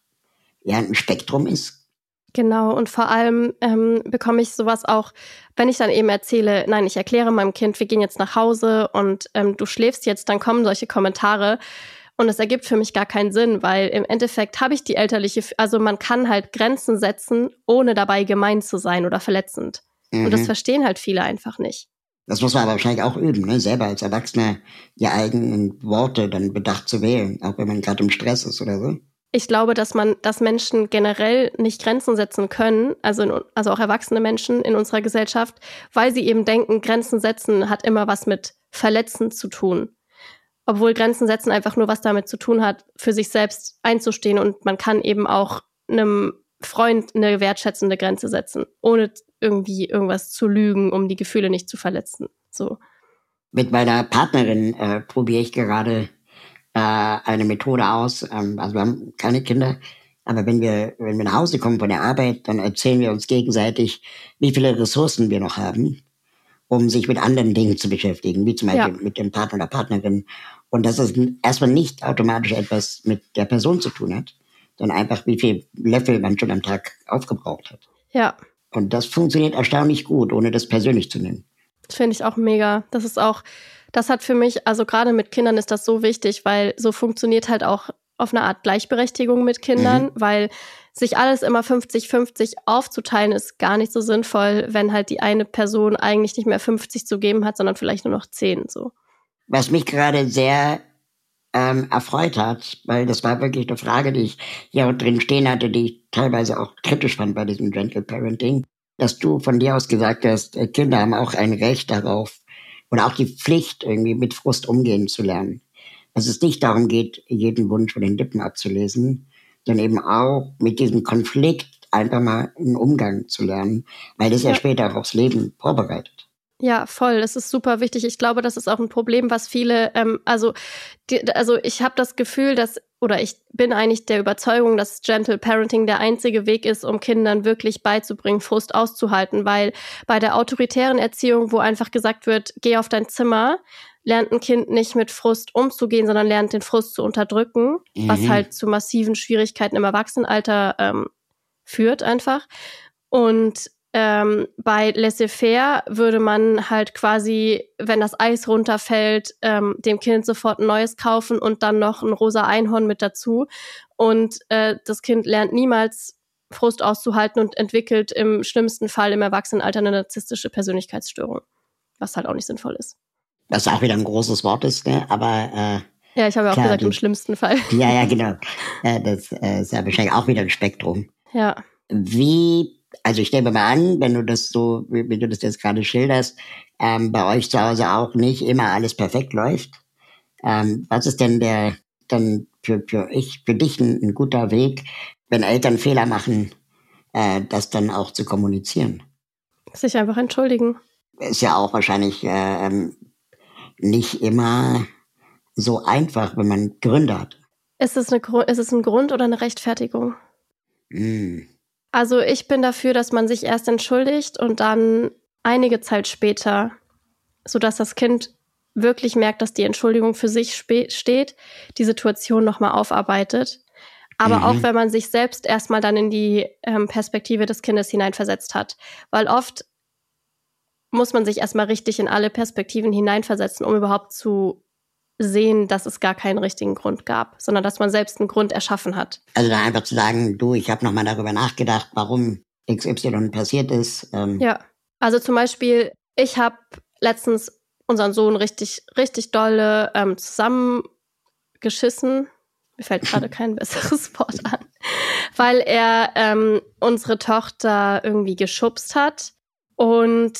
ja, ein Spektrum ist. Genau, und vor allem ähm, bekomme ich sowas auch, wenn ich dann eben erzähle, nein, ich erkläre meinem Kind, wir gehen jetzt nach Hause und ähm, du schläfst jetzt, dann kommen solche Kommentare. Und es ergibt für mich gar keinen Sinn, weil im Endeffekt habe ich die elterliche, also man kann halt Grenzen setzen, ohne dabei gemein zu sein oder verletzend. Mhm. Und das mhm. verstehen halt viele einfach nicht. Das muss man aber wahrscheinlich auch üben, ne? selber als Erwachsener die eigenen Worte dann bedacht zu wählen, auch wenn man gerade im Stress ist oder so. Ich glaube, dass man, dass Menschen generell nicht Grenzen setzen können, also, in, also auch erwachsene Menschen in unserer Gesellschaft, weil sie eben denken, Grenzen setzen hat immer was mit Verletzen zu tun obwohl Grenzen setzen einfach nur was damit zu tun hat, für sich selbst einzustehen und man kann eben auch einem Freund eine wertschätzende Grenze setzen, ohne irgendwie irgendwas zu lügen, um die Gefühle nicht zu verletzen. So. Mit meiner Partnerin äh, probiere ich gerade äh, eine Methode aus. Ähm, also wir haben keine Kinder, aber wenn wir, wenn wir nach Hause kommen von der Arbeit, dann erzählen wir uns gegenseitig, wie viele Ressourcen wir noch haben um sich mit anderen Dingen zu beschäftigen, wie zum Beispiel ja. mit dem Partner oder Partnerin. Und dass es erstmal nicht automatisch etwas mit der Person zu tun hat, sondern einfach, wie viel Löffel man schon am Tag aufgebraucht hat. Ja. Und das funktioniert erstaunlich gut, ohne das persönlich zu nehmen. Finde ich auch mega. Das ist auch, das hat für mich, also gerade mit Kindern ist das so wichtig, weil so funktioniert halt auch auf eine Art Gleichberechtigung mit Kindern, mhm. weil sich alles immer 50-50 aufzuteilen, ist gar nicht so sinnvoll, wenn halt die eine Person eigentlich nicht mehr 50 zu geben hat, sondern vielleicht nur noch 10 so. Was mich gerade sehr ähm, erfreut hat, weil das war wirklich eine Frage, die ich hier auch drin stehen hatte, die ich teilweise auch kritisch fand bei diesem Gentle Parenting, dass du von dir aus gesagt hast, äh, Kinder haben auch ein Recht darauf oder auch die Pflicht, irgendwie mit Frust umgehen zu lernen. Dass es nicht darum geht, jeden Wunsch von den Lippen abzulesen, dann eben auch mit diesem Konflikt einfach mal einen Umgang zu lernen, weil das ja, ja später auch aufs Leben vorbereitet. Ja, voll. Das ist super wichtig. Ich glaube, das ist auch ein Problem, was viele, ähm, also, die, also ich habe das Gefühl, dass, oder ich bin eigentlich der Überzeugung, dass Gentle Parenting der einzige Weg ist, um Kindern wirklich beizubringen, Frust auszuhalten, weil bei der autoritären Erziehung, wo einfach gesagt wird, geh auf dein Zimmer, lernt ein Kind nicht mit Frust umzugehen, sondern lernt den Frust zu unterdrücken, mhm. was halt zu massiven Schwierigkeiten im Erwachsenenalter ähm, führt einfach. Und ähm, bei Laissez-faire würde man halt quasi, wenn das Eis runterfällt, ähm, dem Kind sofort ein neues kaufen und dann noch ein rosa Einhorn mit dazu. Und äh, das Kind lernt niemals Frust auszuhalten und entwickelt im schlimmsten Fall im Erwachsenenalter eine narzisstische Persönlichkeitsstörung, was halt auch nicht sinnvoll ist. Was auch wieder ein großes Wort ist, ne? aber äh, ja, ich habe ja auch klar, gesagt, die, im schlimmsten Fall. Ja, ja, genau. Das äh, ist ja wahrscheinlich auch wieder ein Spektrum. Ja. Wie also ich nehme mal an, wenn du das so, wie, du das jetzt gerade schilderst, ähm, bei euch zu Hause auch nicht immer alles perfekt läuft. Ähm, was ist denn der dann für, für ich, für dich ein, ein guter Weg, wenn Eltern Fehler machen, äh, das dann auch zu kommunizieren? Sich einfach entschuldigen. Ist ja auch wahrscheinlich äh, ähm, nicht immer so einfach, wenn man Gründe hat. Ist es, eine, ist es ein Grund oder eine Rechtfertigung? Mm. Also ich bin dafür, dass man sich erst entschuldigt und dann einige Zeit später, sodass das Kind wirklich merkt, dass die Entschuldigung für sich steht, die Situation nochmal aufarbeitet. Aber mhm. auch wenn man sich selbst erstmal dann in die ähm, Perspektive des Kindes hineinversetzt hat. Weil oft muss man sich erstmal richtig in alle Perspektiven hineinversetzen, um überhaupt zu sehen, dass es gar keinen richtigen Grund gab, sondern dass man selbst einen Grund erschaffen hat. Also da einfach zu sagen, du, ich habe nochmal darüber nachgedacht, warum XY passiert ist. Ähm. Ja, also zum Beispiel, ich habe letztens unseren Sohn richtig, richtig dolle ähm, zusammengeschissen. Mir fällt gerade kein besseres Wort an, weil er ähm, unsere Tochter irgendwie geschubst hat und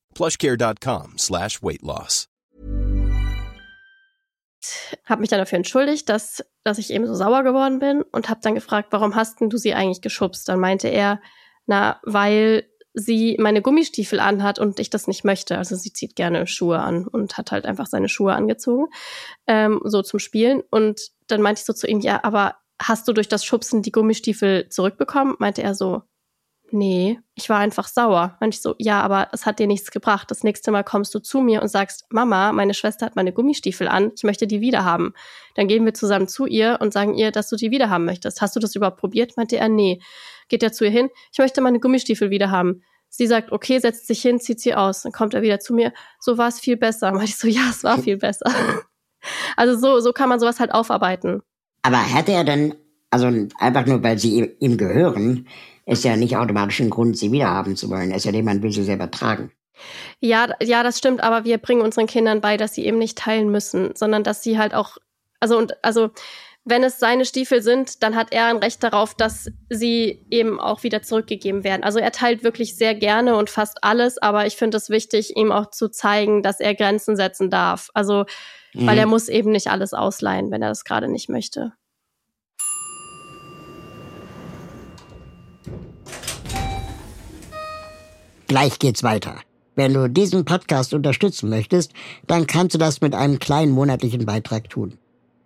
plushcare.com slash weight loss. Habe mich dann dafür entschuldigt, dass, dass ich eben so sauer geworden bin und habe dann gefragt, warum hast du sie eigentlich geschubst? Dann meinte er, na, weil sie meine Gummistiefel anhat und ich das nicht möchte. Also sie zieht gerne Schuhe an und hat halt einfach seine Schuhe angezogen, ähm, so zum Spielen. Und dann meinte ich so zu ihm, ja, aber hast du durch das Schubsen die Gummistiefel zurückbekommen? Meinte er so, nee, ich war einfach sauer. Und ich so, ja, aber es hat dir nichts gebracht. Das nächste Mal kommst du zu mir und sagst, Mama, meine Schwester hat meine Gummistiefel an, ich möchte die wieder haben. Dann gehen wir zusammen zu ihr und sagen ihr, dass du die wieder haben möchtest. Hast du das überhaupt probiert? Meinte er, nee. Geht er zu ihr hin, ich möchte meine Gummistiefel wieder haben. Sie sagt, okay, setzt sich hin, zieht sie aus. Dann kommt er wieder zu mir, so war es viel besser. Meinte ich so, ja, es war viel besser. also so, so kann man sowas halt aufarbeiten. Aber hätte er denn, also einfach nur, weil sie ihm gehören, ist ja nicht automatisch ein Grund, sie wiederhaben zu wollen. Es ist ja jemand will sie selber tragen. Ja, ja, das stimmt, aber wir bringen unseren Kindern bei, dass sie eben nicht teilen müssen, sondern dass sie halt auch, also und also wenn es seine Stiefel sind, dann hat er ein Recht darauf, dass sie eben auch wieder zurückgegeben werden. Also er teilt wirklich sehr gerne und fast alles, aber ich finde es wichtig, ihm auch zu zeigen, dass er Grenzen setzen darf. Also, mhm. weil er muss eben nicht alles ausleihen, wenn er das gerade nicht möchte. Gleich geht's weiter. Wenn du diesen Podcast unterstützen möchtest, dann kannst du das mit einem kleinen monatlichen Beitrag tun.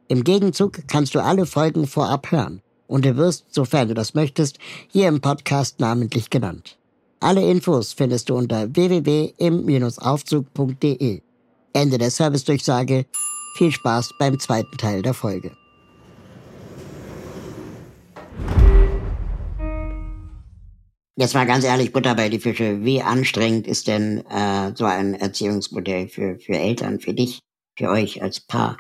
Im Gegenzug kannst du alle Folgen vorab hören und du wirst, sofern du das möchtest, hier im Podcast namentlich genannt. Alle Infos findest du unter www.im-aufzug.de. Ende der Servicedurchsage. Viel Spaß beim zweiten Teil der Folge. Jetzt mal ganz ehrlich, Butter bei die Fische. Wie anstrengend ist denn äh, so ein Erziehungsmodell für, für Eltern, für dich, für euch als Paar?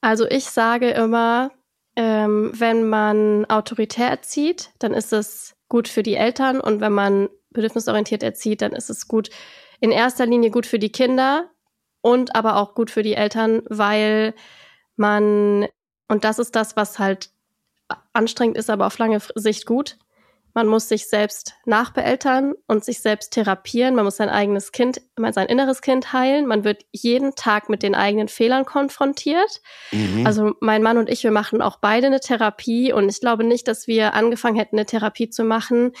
Also ich sage immer, ähm, wenn man autoritär erzieht, dann ist es gut für die Eltern und wenn man bedürfnisorientiert erzieht, dann ist es gut in erster Linie gut für die Kinder und aber auch gut für die Eltern, weil man, und das ist das, was halt anstrengend ist, aber auf lange Sicht gut, man muss sich selbst nachbeeltern und sich selbst therapieren. Man muss sein eigenes Kind, sein inneres Kind heilen. Man wird jeden Tag mit den eigenen Fehlern konfrontiert. Mhm. Also mein Mann und ich, wir machen auch beide eine Therapie und ich glaube nicht, dass wir angefangen hätten, eine Therapie zu machen,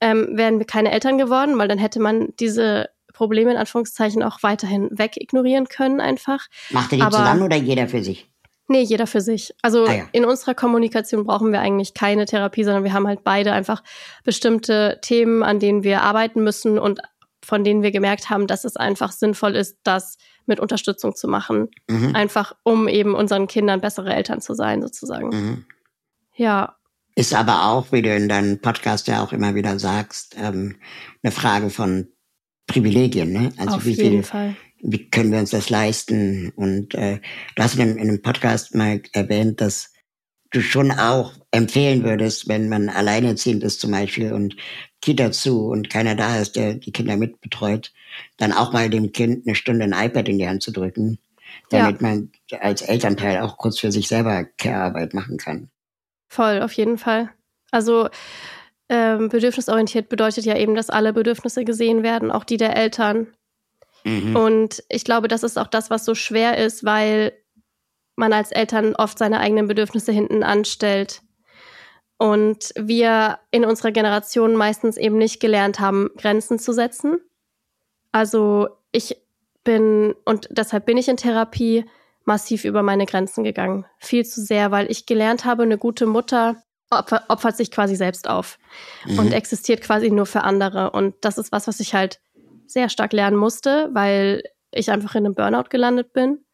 ähm, wären wir keine Eltern geworden, weil dann hätte man diese Probleme in Anführungszeichen auch weiterhin wegignorieren können einfach. Macht ihr die Aber, zusammen oder jeder für sich? Nee, jeder für sich. Also ah, ja. in unserer Kommunikation brauchen wir eigentlich keine Therapie, sondern wir haben halt beide einfach bestimmte Themen, an denen wir arbeiten müssen und von denen wir gemerkt haben, dass es einfach sinnvoll ist, das mit Unterstützung zu machen. Mhm. Einfach um eben unseren Kindern bessere Eltern zu sein, sozusagen. Mhm. Ja. Ist aber auch, wie du in deinem Podcast ja auch immer wieder sagst, ähm, eine Frage von Privilegien. Ne? Also Auf wie jeden viel, Fall wie können wir uns das leisten? Und äh, du hast in, in einem Podcast mal erwähnt, dass du schon auch empfehlen würdest, wenn man alleinerziehend ist zum Beispiel und Kita zu und keiner da ist, der die Kinder mitbetreut, dann auch mal dem Kind eine Stunde ein iPad in die Hand zu drücken, damit ja. man als Elternteil auch kurz für sich selber Care-Arbeit machen kann. Voll, auf jeden Fall. Also ähm, bedürfnisorientiert bedeutet ja eben, dass alle Bedürfnisse gesehen werden, auch die der Eltern. Mhm. Und ich glaube, das ist auch das, was so schwer ist, weil man als Eltern oft seine eigenen Bedürfnisse hinten anstellt. Und wir in unserer Generation meistens eben nicht gelernt haben, Grenzen zu setzen. Also ich bin, und deshalb bin ich in Therapie, massiv über meine Grenzen gegangen. Viel zu sehr, weil ich gelernt habe, eine gute Mutter opfert sich quasi selbst auf mhm. und existiert quasi nur für andere. Und das ist was, was ich halt sehr stark lernen musste, weil ich einfach in einem Burnout gelandet bin.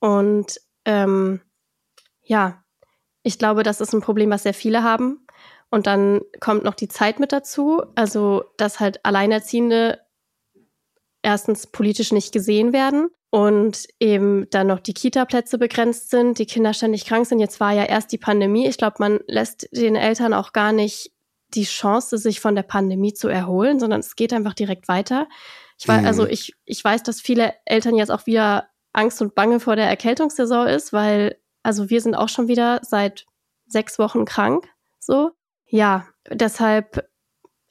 Und ähm, ja, ich glaube, das ist ein Problem, was sehr viele haben. Und dann kommt noch die Zeit mit dazu, also dass halt Alleinerziehende erstens politisch nicht gesehen werden und eben dann noch die Kita-Plätze begrenzt sind, die Kinder ständig krank sind. Jetzt war ja erst die Pandemie. Ich glaube, man lässt den Eltern auch gar nicht die Chance, sich von der Pandemie zu erholen, sondern es geht einfach direkt weiter. Ich weiß, also mhm. ich, ich weiß, dass viele Eltern jetzt auch wieder Angst und Bange vor der Erkältungssaison ist, weil, also wir sind auch schon wieder seit sechs Wochen krank, so. Ja, deshalb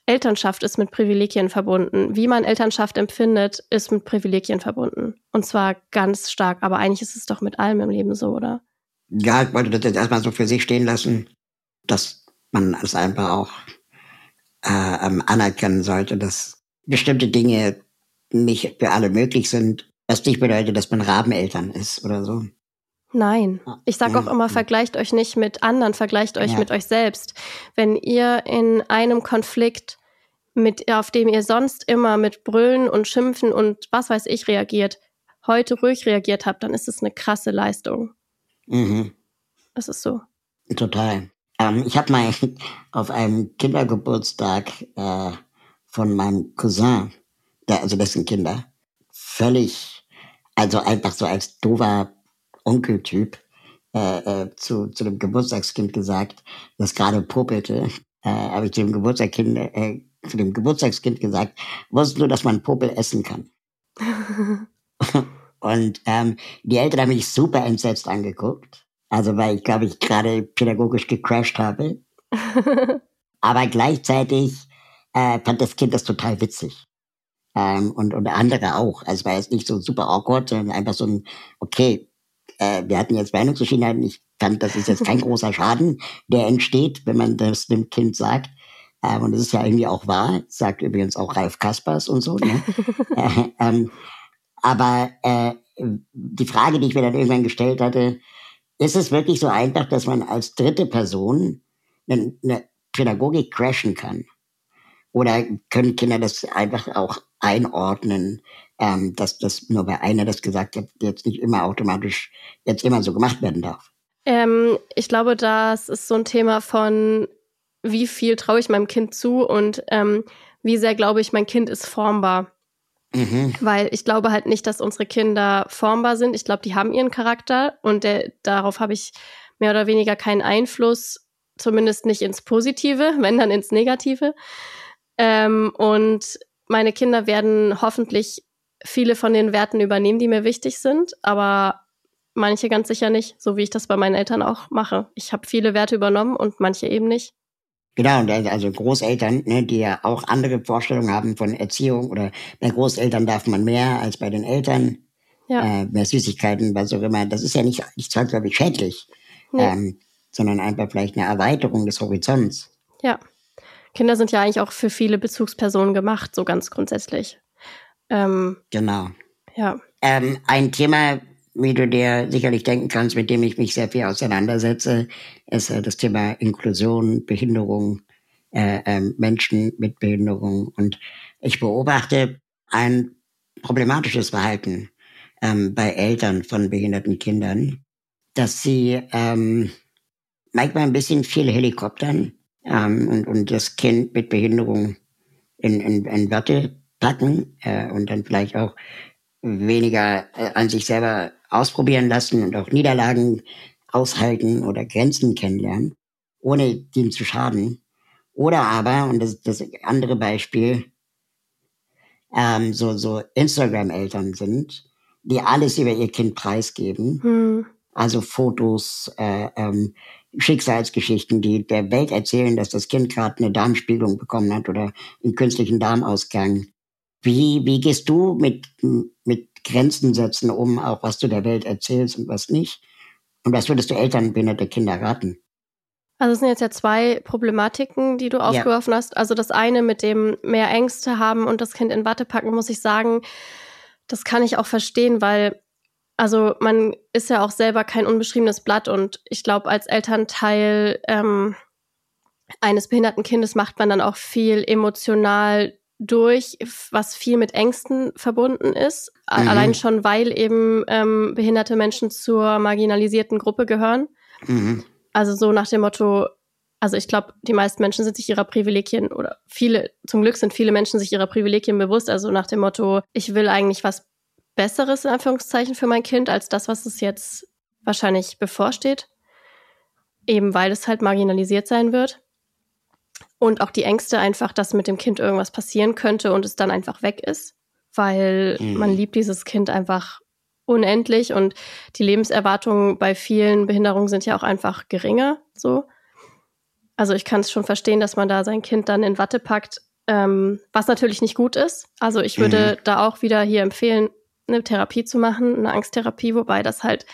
Elternschaft ist mit Privilegien verbunden. Wie man Elternschaft empfindet, ist mit Privilegien verbunden. Und zwar ganz stark. Aber eigentlich ist es doch mit allem im Leben so, oder? Ja, ich wollte das jetzt erstmal so für sich stehen lassen, dass man es einfach auch äh, ähm, anerkennen sollte, dass bestimmte Dinge nicht für alle möglich sind, was nicht bedeutet, dass man Rabeneltern ist oder so. Nein, ich sage auch immer, vergleicht euch nicht mit anderen, vergleicht euch ja. mit euch selbst. Wenn ihr in einem Konflikt, mit, auf dem ihr sonst immer mit Brüllen und Schimpfen und was weiß ich reagiert, heute ruhig reagiert habt, dann ist es eine krasse Leistung. Mhm. Das ist so. Total. Ähm, ich habe mal auf einem Kindergeburtstag äh, von meinem Cousin, der, also dessen Kinder, völlig, also einfach so als dover Onkeltyp, äh, äh, zu, zu dem Geburtstagskind gesagt, das gerade popelte, äh, habe ich zu dem Geburtstagskind, äh, zu dem Geburtstagskind gesagt, wusstest du, dass man Popel essen kann? Und ähm, die Eltern haben mich super entsetzt angeguckt. Also weil ich glaube, ich gerade pädagogisch gecrashed habe. Aber gleichzeitig äh, fand das Kind das total witzig. Ähm, und, und andere auch. Also war jetzt nicht so super awkward, sondern einfach so ein, okay, äh, wir hatten jetzt Meinungsverschiedenheiten. Ich fand, das ist jetzt kein großer Schaden, der entsteht, wenn man das dem Kind sagt. Ähm, und das ist ja irgendwie auch wahr, sagt übrigens auch Ralf Kaspers und so. Ne? äh, ähm, aber äh, die Frage, die ich mir dann irgendwann gestellt hatte, ist es wirklich so einfach, dass man als dritte Person eine, eine Pädagogik crashen kann? Oder können Kinder das einfach auch einordnen, ähm, dass das nur bei einer das gesagt hat, jetzt nicht immer automatisch jetzt immer so gemacht werden darf? Ähm, ich glaube, das ist so ein Thema von, wie viel traue ich meinem Kind zu und ähm, wie sehr glaube ich, mein Kind ist formbar. Mhm. Weil ich glaube halt nicht, dass unsere Kinder formbar sind. Ich glaube, die haben ihren Charakter und der, darauf habe ich mehr oder weniger keinen Einfluss, zumindest nicht ins Positive, wenn dann ins Negative. Ähm, und meine Kinder werden hoffentlich viele von den Werten übernehmen, die mir wichtig sind, aber manche ganz sicher nicht, so wie ich das bei meinen Eltern auch mache. Ich habe viele Werte übernommen und manche eben nicht. Genau, und also Großeltern, ne, die ja auch andere Vorstellungen haben von Erziehung oder bei Großeltern darf man mehr als bei den Eltern, ja. äh, mehr Süßigkeiten, was auch immer. Das ist ja nicht, nicht zwangsläufig schädlich, nee. ähm, sondern einfach vielleicht eine Erweiterung des Horizonts. Ja. Kinder sind ja eigentlich auch für viele Bezugspersonen gemacht, so ganz grundsätzlich. Ähm, genau. Ja. Ähm, ein Thema, wie du dir sicherlich denken kannst, mit dem ich mich sehr viel auseinandersetze, ist äh, das Thema Inklusion, Behinderung, äh, äh, Menschen mit Behinderung. Und ich beobachte ein problematisches Verhalten ähm, bei Eltern von behinderten Kindern, dass sie ähm, manchmal ein bisschen viel Helikoptern ähm, und, und das Kind mit Behinderung in, in, in Wörter packen äh, und dann vielleicht auch weniger äh, an sich selber ausprobieren lassen und auch Niederlagen aushalten oder Grenzen kennenlernen, ohne ihm zu schaden. Oder aber, und das ist das andere Beispiel, ähm, so, so Instagram-Eltern sind, die alles über ihr Kind preisgeben. Hm. Also Fotos, äh, ähm, Schicksalsgeschichten, die der Welt erzählen, dass das Kind gerade eine Darmspiegelung bekommen hat oder einen künstlichen Darmausgang. Wie, wie gehst du mit, mit Grenzen setzen um, auch was du der Welt erzählst und was nicht? Und was würdest du Eltern behinderte Kinder raten? Also es sind jetzt ja zwei Problematiken, die du aufgeworfen ja. hast. Also das eine mit dem mehr Ängste haben und das Kind in Watte packen, muss ich sagen, das kann ich auch verstehen, weil also man ist ja auch selber kein unbeschriebenes Blatt und ich glaube, als Elternteil ähm, eines behinderten Kindes macht man dann auch viel emotional durch, was viel mit Ängsten verbunden ist. Mhm. Allein schon, weil eben ähm, behinderte Menschen zur marginalisierten Gruppe gehören. Mhm. Also so nach dem Motto, also ich glaube, die meisten Menschen sind sich ihrer Privilegien oder viele, zum Glück sind viele Menschen sich ihrer Privilegien bewusst. Also nach dem Motto, ich will eigentlich was Besseres in Anführungszeichen für mein Kind als das, was es jetzt wahrscheinlich bevorsteht. Eben weil es halt marginalisiert sein wird. Und auch die Ängste einfach, dass mit dem Kind irgendwas passieren könnte und es dann einfach weg ist. Weil mhm. man liebt dieses Kind einfach unendlich und die Lebenserwartungen bei vielen Behinderungen sind ja auch einfach geringer. So. Also ich kann es schon verstehen, dass man da sein Kind dann in Watte packt, ähm, was natürlich nicht gut ist. Also ich würde mhm. da auch wieder hier empfehlen, eine Therapie zu machen, eine Angsttherapie, wobei das halt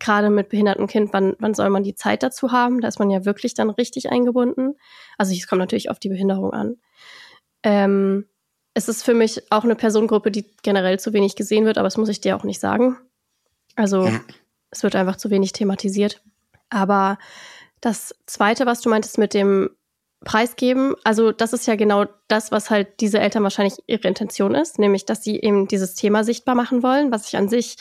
gerade mit behindertem Kind, wann, wann soll man die Zeit dazu haben? Da ist man ja wirklich dann richtig eingebunden. Also es kommt natürlich auf die Behinderung an. Ähm, es ist für mich auch eine Personengruppe, die generell zu wenig gesehen wird, aber das muss ich dir auch nicht sagen. Also ja. es wird einfach zu wenig thematisiert. Aber das Zweite, was du meintest mit dem Preisgeben, also das ist ja genau das, was halt diese Eltern wahrscheinlich ihre Intention ist, nämlich dass sie eben dieses Thema sichtbar machen wollen, was ich an sich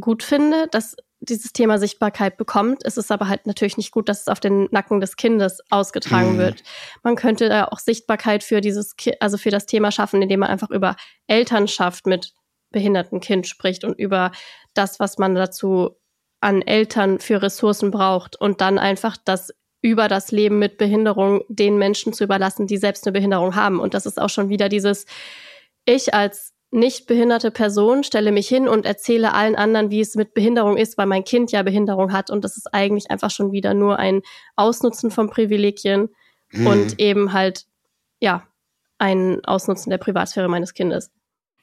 gut finde, dass dieses Thema Sichtbarkeit bekommt. Es ist aber halt natürlich nicht gut, dass es auf den Nacken des Kindes ausgetragen mhm. wird. Man könnte da auch Sichtbarkeit für dieses, also für das Thema schaffen, indem man einfach über Elternschaft mit behinderten Kind spricht und über das, was man dazu an Eltern für Ressourcen braucht und dann einfach das über das Leben mit Behinderung den Menschen zu überlassen, die selbst eine Behinderung haben. Und das ist auch schon wieder dieses, ich als nicht behinderte Person stelle mich hin und erzähle allen anderen, wie es mit Behinderung ist, weil mein Kind ja Behinderung hat. Und das ist eigentlich einfach schon wieder nur ein Ausnutzen von Privilegien mhm. und eben halt, ja, ein Ausnutzen der Privatsphäre meines Kindes.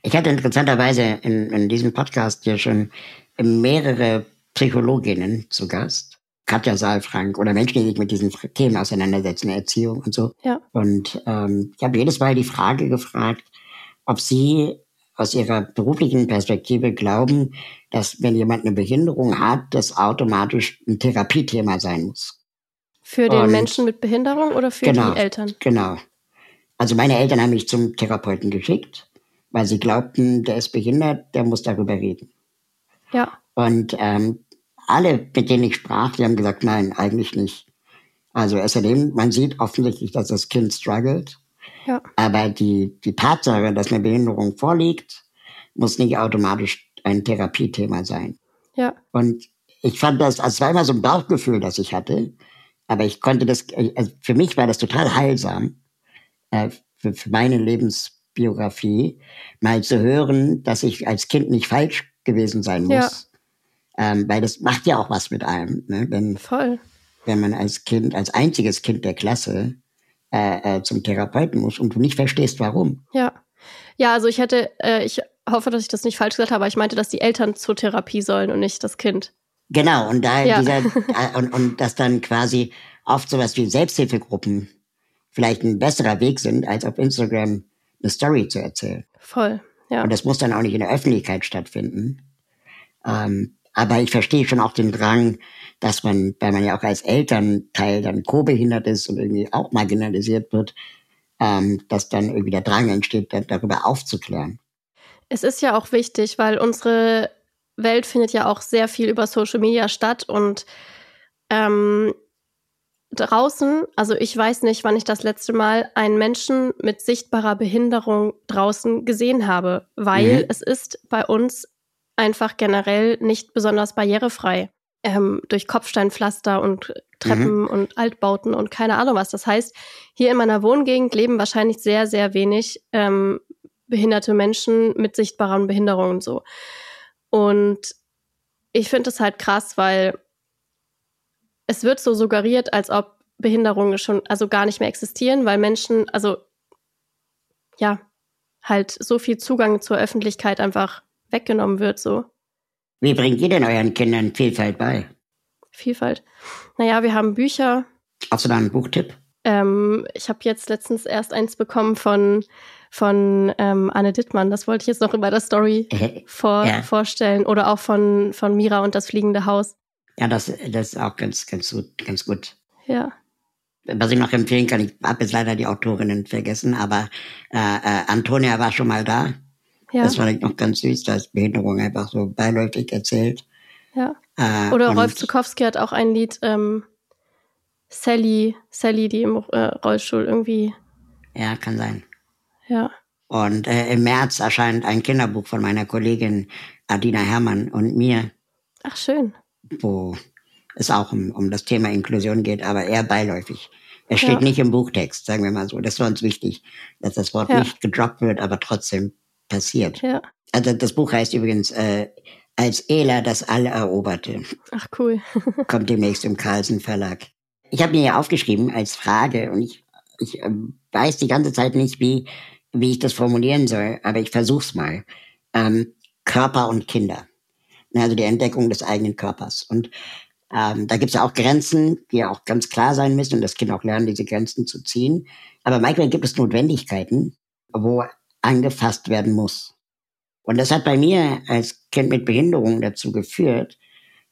Ich hatte interessanterweise in, in diesem Podcast hier schon mehrere Psychologinnen zu Gast. Katja Saalfrank oder Menschen, die sich mit diesen Themen auseinandersetzen, Erziehung und so. Ja. Und ähm, ich habe jedes Mal die Frage gefragt, ob sie aus ihrer beruflichen Perspektive glauben, dass wenn jemand eine Behinderung hat, das automatisch ein Therapiethema sein muss. Für den Und, Menschen mit Behinderung oder für genau, die Eltern? Genau. Also meine Eltern haben mich zum Therapeuten geschickt, weil sie glaubten, der ist behindert, der muss darüber reden. Ja. Und ähm, alle, mit denen ich sprach, die haben gesagt, nein, eigentlich nicht. Also außerdem, man sieht offensichtlich, dass das Kind struggelt. Ja. Aber die, die Tatsache, dass eine Behinderung vorliegt, muss nicht automatisch ein Therapiethema sein. Ja. Und ich fand das, also es war immer so ein Bauchgefühl, das ich hatte, aber ich konnte das, also für mich war das total heilsam, äh, für, für meine Lebensbiografie, mal zu hören, dass ich als Kind nicht falsch gewesen sein muss. Ja. Ähm, weil das macht ja auch was mit einem, ne? wenn, Voll. wenn man als Kind, als einziges Kind der Klasse äh, äh, zum Therapeuten muss und du nicht verstehst, warum. Ja. Ja, also ich hätte, äh, ich hoffe, dass ich das nicht falsch gesagt habe, aber ich meinte, dass die Eltern zur Therapie sollen und nicht das Kind. Genau, und da ja. dieser, äh, und, und dass dann quasi oft sowas wie Selbsthilfegruppen vielleicht ein besserer Weg sind, als auf Instagram eine Story zu erzählen. Voll, ja. Und das muss dann auch nicht in der Öffentlichkeit stattfinden. Ähm, aber ich verstehe schon auch den Drang, dass man, weil man ja auch als Elternteil dann co-behindert ist und irgendwie auch marginalisiert wird, ähm, dass dann irgendwie der Drang entsteht, darüber aufzuklären. Es ist ja auch wichtig, weil unsere Welt findet ja auch sehr viel über Social Media statt und ähm, draußen, also ich weiß nicht, wann ich das letzte Mal einen Menschen mit sichtbarer Behinderung draußen gesehen habe, weil mhm. es ist bei uns einfach generell nicht besonders barrierefrei. Ähm, durch Kopfsteinpflaster und Treppen mhm. und Altbauten und keine Ahnung was. Das heißt, hier in meiner Wohngegend leben wahrscheinlich sehr, sehr wenig ähm, behinderte Menschen mit sichtbaren Behinderungen so. Und ich finde es halt krass, weil es wird so suggeriert, als ob Behinderungen schon also gar nicht mehr existieren, weil Menschen, also ja, halt so viel Zugang zur Öffentlichkeit einfach weggenommen wird, so. Wie bringt ihr denn euren Kindern Vielfalt bei? Vielfalt. Naja, wir haben Bücher. Hast du da einen Buchtipp? Ähm, ich habe jetzt letztens erst eins bekommen von, von ähm, Anne Dittmann. Das wollte ich jetzt noch über der Story vor, ja. vorstellen. Oder auch von, von Mira und das fliegende Haus. Ja, das, das ist auch ganz, ganz gut. Ganz gut. Ja. Was ich noch empfehlen kann, ich habe jetzt leider die Autorinnen vergessen, aber äh, äh, Antonia war schon mal da. Ja. Das war noch ganz süß, da ist Behinderung einfach so beiläufig erzählt. Ja. Äh, Oder Rolf Zukowski hat auch ein Lied, ähm, Sally, Sally, die im äh, Rollstuhl irgendwie. Ja, kann sein. Ja. Und äh, im März erscheint ein Kinderbuch von meiner Kollegin Adina Herrmann und mir. Ach, schön. Wo es auch um, um das Thema Inklusion geht, aber eher beiläufig. Es steht ja. nicht im Buchtext, sagen wir mal so. Das war uns wichtig, dass das Wort ja. nicht gedroppt wird, aber trotzdem passiert. Ja. Also das Buch heißt übrigens äh, Als Ela das All eroberte. Ach cool. Kommt demnächst im Carlsen Verlag. Ich habe mir hier aufgeschrieben als Frage und ich, ich äh, weiß die ganze Zeit nicht, wie, wie ich das formulieren soll, aber ich versuch's mal. Ähm, Körper und Kinder. Also die Entdeckung des eigenen Körpers. Und ähm, da gibt's ja auch Grenzen, die ja auch ganz klar sein müssen und das Kind auch lernen, diese Grenzen zu ziehen. Aber manchmal gibt es Notwendigkeiten, wo angefasst werden muss. Und das hat bei mir als Kind mit Behinderung dazu geführt,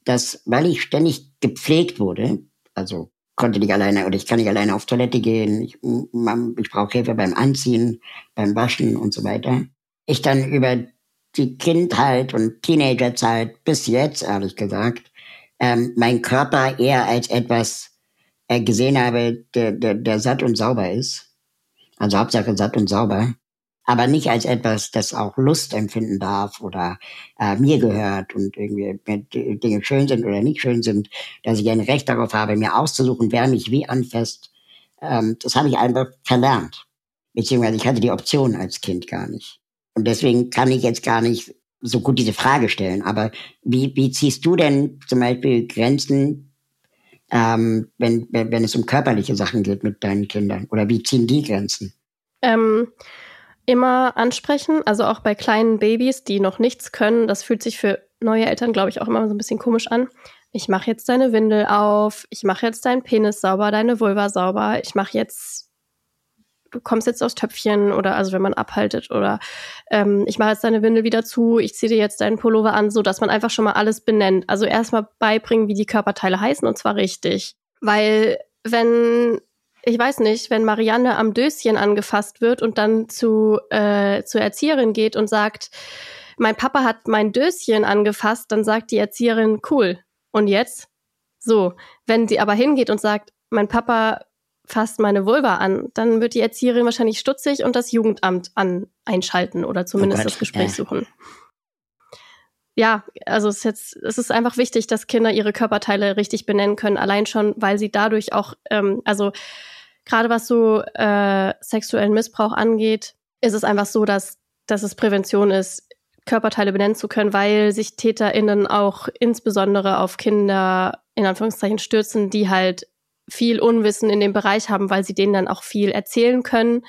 dass, weil ich ständig gepflegt wurde, also konnte nicht alleine oder ich kann nicht alleine auf Toilette gehen, ich, ich brauche Hilfe beim Anziehen, beim Waschen und so weiter, ich dann über die Kindheit und Teenagerzeit bis jetzt, ehrlich gesagt, ähm, mein Körper eher als etwas äh, gesehen habe, der, der, der satt und sauber ist. Also Hauptsache satt und sauber aber nicht als etwas, das auch Lust empfinden darf oder äh, mir gehört und irgendwie Dinge schön sind oder nicht schön sind, dass ich ein Recht darauf habe, mir auszusuchen, wer mich wie anfasst. Ähm, das habe ich einfach verlernt. Beziehungsweise ich hatte die Option als Kind gar nicht. Und deswegen kann ich jetzt gar nicht so gut diese Frage stellen. Aber wie, wie ziehst du denn zum Beispiel Grenzen, ähm, wenn, wenn es um körperliche Sachen geht mit deinen Kindern? Oder wie ziehen die Grenzen? Ähm immer ansprechen, also auch bei kleinen Babys, die noch nichts können. Das fühlt sich für neue Eltern, glaube ich, auch immer so ein bisschen komisch an. Ich mache jetzt deine Windel auf, ich mache jetzt deinen Penis sauber, deine Vulva sauber, ich mache jetzt, du kommst jetzt aus Töpfchen oder also wenn man abhaltet oder ähm, ich mache jetzt deine Windel wieder zu, ich ziehe dir jetzt deinen Pullover an, so dass man einfach schon mal alles benennt. Also erstmal beibringen, wie die Körperteile heißen und zwar richtig. Weil wenn ich weiß nicht, wenn Marianne am Döschen angefasst wird und dann zu, äh, zur Erzieherin geht und sagt, mein Papa hat mein Döschen angefasst, dann sagt die Erzieherin, cool. Und jetzt? So. Wenn sie aber hingeht und sagt, mein Papa fasst meine Vulva an, dann wird die Erzieherin wahrscheinlich stutzig und das Jugendamt an, einschalten oder zumindest oh Gott, das Gespräch ja. suchen. Ja, also es ist jetzt, es ist einfach wichtig, dass Kinder ihre Körperteile richtig benennen können, allein schon, weil sie dadurch auch, ähm, also gerade was so äh, sexuellen Missbrauch angeht, ist es einfach so, dass, dass es Prävention ist, Körperteile benennen zu können, weil sich TäterInnen auch insbesondere auf Kinder in Anführungszeichen stürzen, die halt viel Unwissen in dem Bereich haben, weil sie denen dann auch viel erzählen können.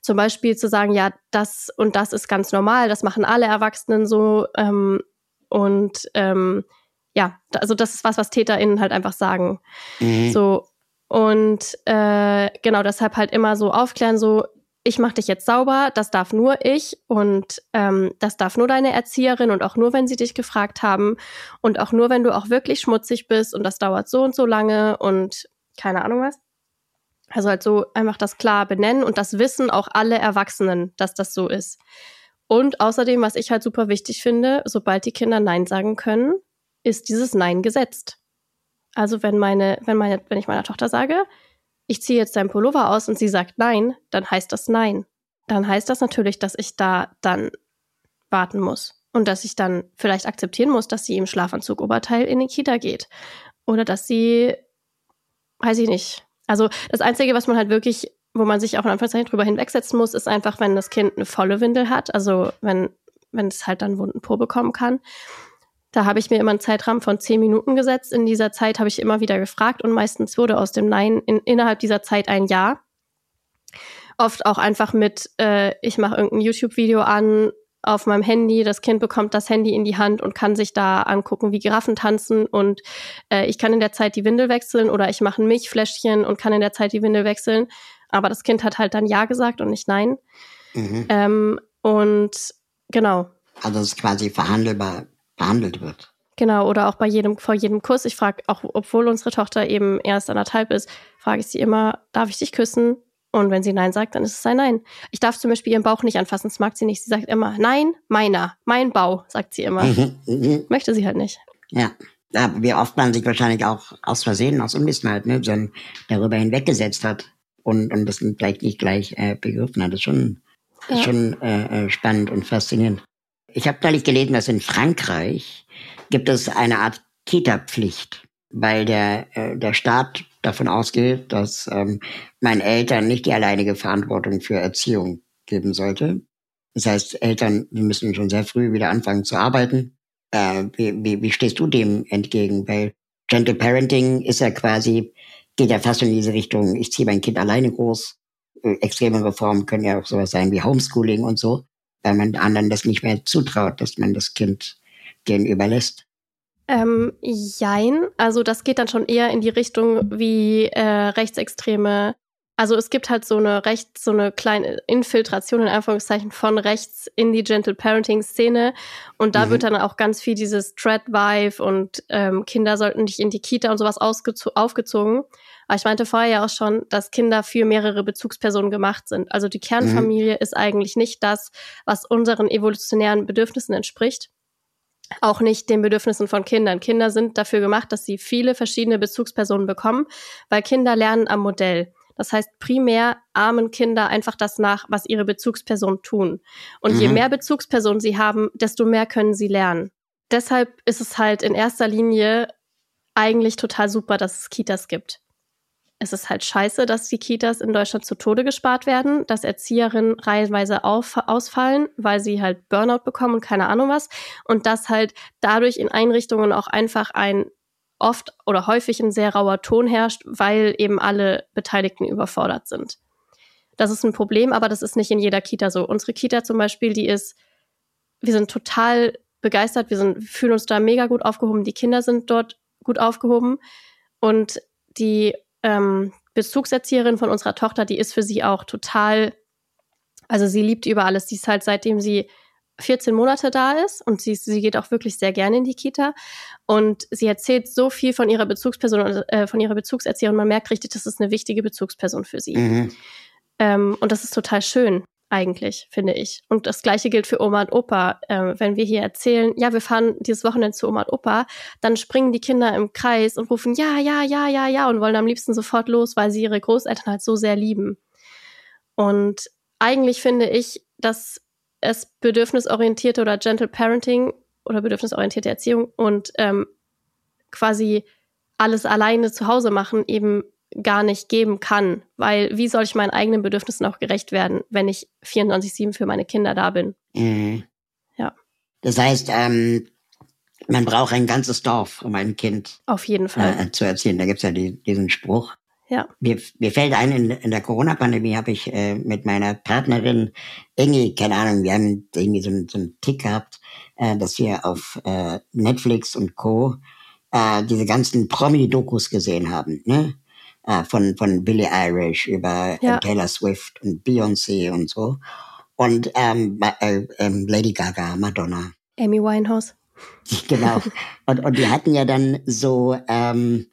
Zum Beispiel zu sagen, ja, das und das ist ganz normal, das machen alle Erwachsenen so. Ähm, und ähm, ja, also das ist was, was TäterInnen halt einfach sagen. Mhm. So. Und äh, genau deshalb halt immer so aufklären, so, ich mache dich jetzt sauber, das darf nur ich und ähm, das darf nur deine Erzieherin und auch nur, wenn sie dich gefragt haben und auch nur, wenn du auch wirklich schmutzig bist und das dauert so und so lange und keine Ahnung was. Also halt so einfach das klar benennen und das wissen auch alle Erwachsenen, dass das so ist. Und außerdem, was ich halt super wichtig finde, sobald die Kinder Nein sagen können, ist dieses Nein gesetzt. Also wenn meine, wenn meine, wenn ich meiner Tochter sage, ich ziehe jetzt dein Pullover aus und sie sagt Nein, dann heißt das Nein. Dann heißt das natürlich, dass ich da dann warten muss und dass ich dann vielleicht akzeptieren muss, dass sie im Schlafanzug Oberteil in die Kita geht oder dass sie, weiß ich nicht. Also das Einzige, was man halt wirklich wo man sich auch in Anführungszeichen drüber hinwegsetzen muss, ist einfach, wenn das Kind eine volle Windel hat, also wenn, wenn es halt dann wunden Po bekommen kann. Da habe ich mir immer einen Zeitrahmen von zehn Minuten gesetzt. In dieser Zeit habe ich immer wieder gefragt und meistens wurde aus dem Nein in, innerhalb dieser Zeit ein Ja. Oft auch einfach mit, äh, ich mache irgendein YouTube-Video an auf meinem Handy, das Kind bekommt das Handy in die Hand und kann sich da angucken, wie Giraffen tanzen und äh, ich kann in der Zeit die Windel wechseln oder ich mache ein Milchfläschchen und kann in der Zeit die Windel wechseln. Aber das Kind hat halt dann Ja gesagt und nicht Nein. Mhm. Ähm, und genau. Also dass es quasi verhandelbar behandelt wird. Genau, oder auch bei jedem, vor jedem Kuss. Ich frage, auch obwohl unsere Tochter eben erst anderthalb ist, frage ich sie immer, darf ich dich küssen? Und wenn sie Nein sagt, dann ist es ein Nein. Ich darf zum Beispiel ihren Bauch nicht anfassen, das mag sie nicht. Sie sagt immer, nein, meiner, mein Bau, sagt sie immer. Mhm, mhm. Möchte sie halt nicht. Ja. Wie oft man sich wahrscheinlich auch aus Versehen, aus Unwissen halt, ne, darüber hinweggesetzt hat und, und das vielleicht nicht gleich äh, begriffen hat. Das ist schon, ja. ist schon äh, äh, spannend und faszinierend. Ich habe neulich gelesen, dass in Frankreich gibt es eine Art Kita-Pflicht, weil der, äh, der Staat davon ausgeht, dass ähm, meinen Eltern nicht die alleinige Verantwortung für Erziehung geben sollte. Das heißt, Eltern müssen schon sehr früh wieder anfangen zu arbeiten. Äh, wie, wie, wie stehst du dem entgegen? Weil Gentle Parenting ist ja quasi geht ja fast in diese Richtung, ich ziehe mein Kind alleine groß. Äh, extreme Reformen können ja auch sowas sein wie Homeschooling und so, weil man anderen das nicht mehr zutraut, dass man das Kind denen überlässt. Ähm, jein. Also das geht dann schon eher in die Richtung wie äh, rechtsextreme. Also es gibt halt so eine recht, so eine kleine Infiltration in Anführungszeichen von rechts in die Gentle Parenting Szene. Und da mhm. wird dann auch ganz viel dieses Thread Vibe und ähm, Kinder sollten nicht in die Kita und sowas aufgezogen. Aber ich meinte vorher ja auch schon, dass Kinder für mehrere Bezugspersonen gemacht sind. Also die Kernfamilie mhm. ist eigentlich nicht das, was unseren evolutionären Bedürfnissen entspricht. Auch nicht den Bedürfnissen von Kindern. Kinder sind dafür gemacht, dass sie viele verschiedene Bezugspersonen bekommen, weil Kinder lernen am Modell. Das heißt, primär ahmen Kinder einfach das nach, was ihre Bezugspersonen tun. Und mhm. je mehr Bezugspersonen sie haben, desto mehr können sie lernen. Deshalb ist es halt in erster Linie eigentlich total super, dass es Kitas gibt es ist halt scheiße, dass die Kitas in Deutschland zu Tode gespart werden, dass Erzieherinnen reihenweise auf, ausfallen, weil sie halt Burnout bekommen und keine Ahnung was. Und dass halt dadurch in Einrichtungen auch einfach ein oft oder häufig ein sehr rauer Ton herrscht, weil eben alle Beteiligten überfordert sind. Das ist ein Problem, aber das ist nicht in jeder Kita so. Unsere Kita zum Beispiel, die ist, wir sind total begeistert, wir sind, fühlen uns da mega gut aufgehoben, die Kinder sind dort gut aufgehoben und die ähm, Bezugserzieherin von unserer Tochter, die ist für sie auch total, also sie liebt über alles. Die ist halt seitdem sie 14 Monate da ist und sie, sie geht auch wirklich sehr gerne in die Kita und sie erzählt so viel von ihrer Bezugsperson, äh, von ihrer Bezugserzieherin. Man merkt richtig, das ist eine wichtige Bezugsperson für sie. Mhm. Ähm, und das ist total schön eigentlich, finde ich. Und das gleiche gilt für Oma und Opa. Äh, wenn wir hier erzählen, ja, wir fahren dieses Wochenende zu Oma und Opa, dann springen die Kinder im Kreis und rufen ja, ja, ja, ja, ja und wollen am liebsten sofort los, weil sie ihre Großeltern halt so sehr lieben. Und eigentlich finde ich, dass es bedürfnisorientierte oder Gentle Parenting oder bedürfnisorientierte Erziehung und ähm, quasi alles alleine zu Hause machen eben gar nicht geben kann, weil wie soll ich meinen eigenen Bedürfnissen auch gerecht werden, wenn ich 24/7 für meine Kinder da bin? Mhm. Ja. Das heißt, ähm, man braucht ein ganzes Dorf, um ein Kind Auf jeden Fall. äh, zu erziehen. Da gibt's ja die, diesen Spruch. Ja. Mir, mir fällt ein, in, in der Corona-Pandemie habe ich äh, mit meiner Partnerin irgendwie, keine Ahnung, wir haben irgendwie so, einen- so einen Tick gehabt, äh, dass wir auf äh, Netflix und Co. Äh, diese ganzen Promi-Dokus gesehen haben, ne? Äh, von, von Billie Eilish über Ja. äh, Taylor Swift und Beyoncé und so. Und ähm, äh, ähm, Lady Gaga, Madonna. Amy Winehouse. Genau. Und, und die hatten ja dann so ähm,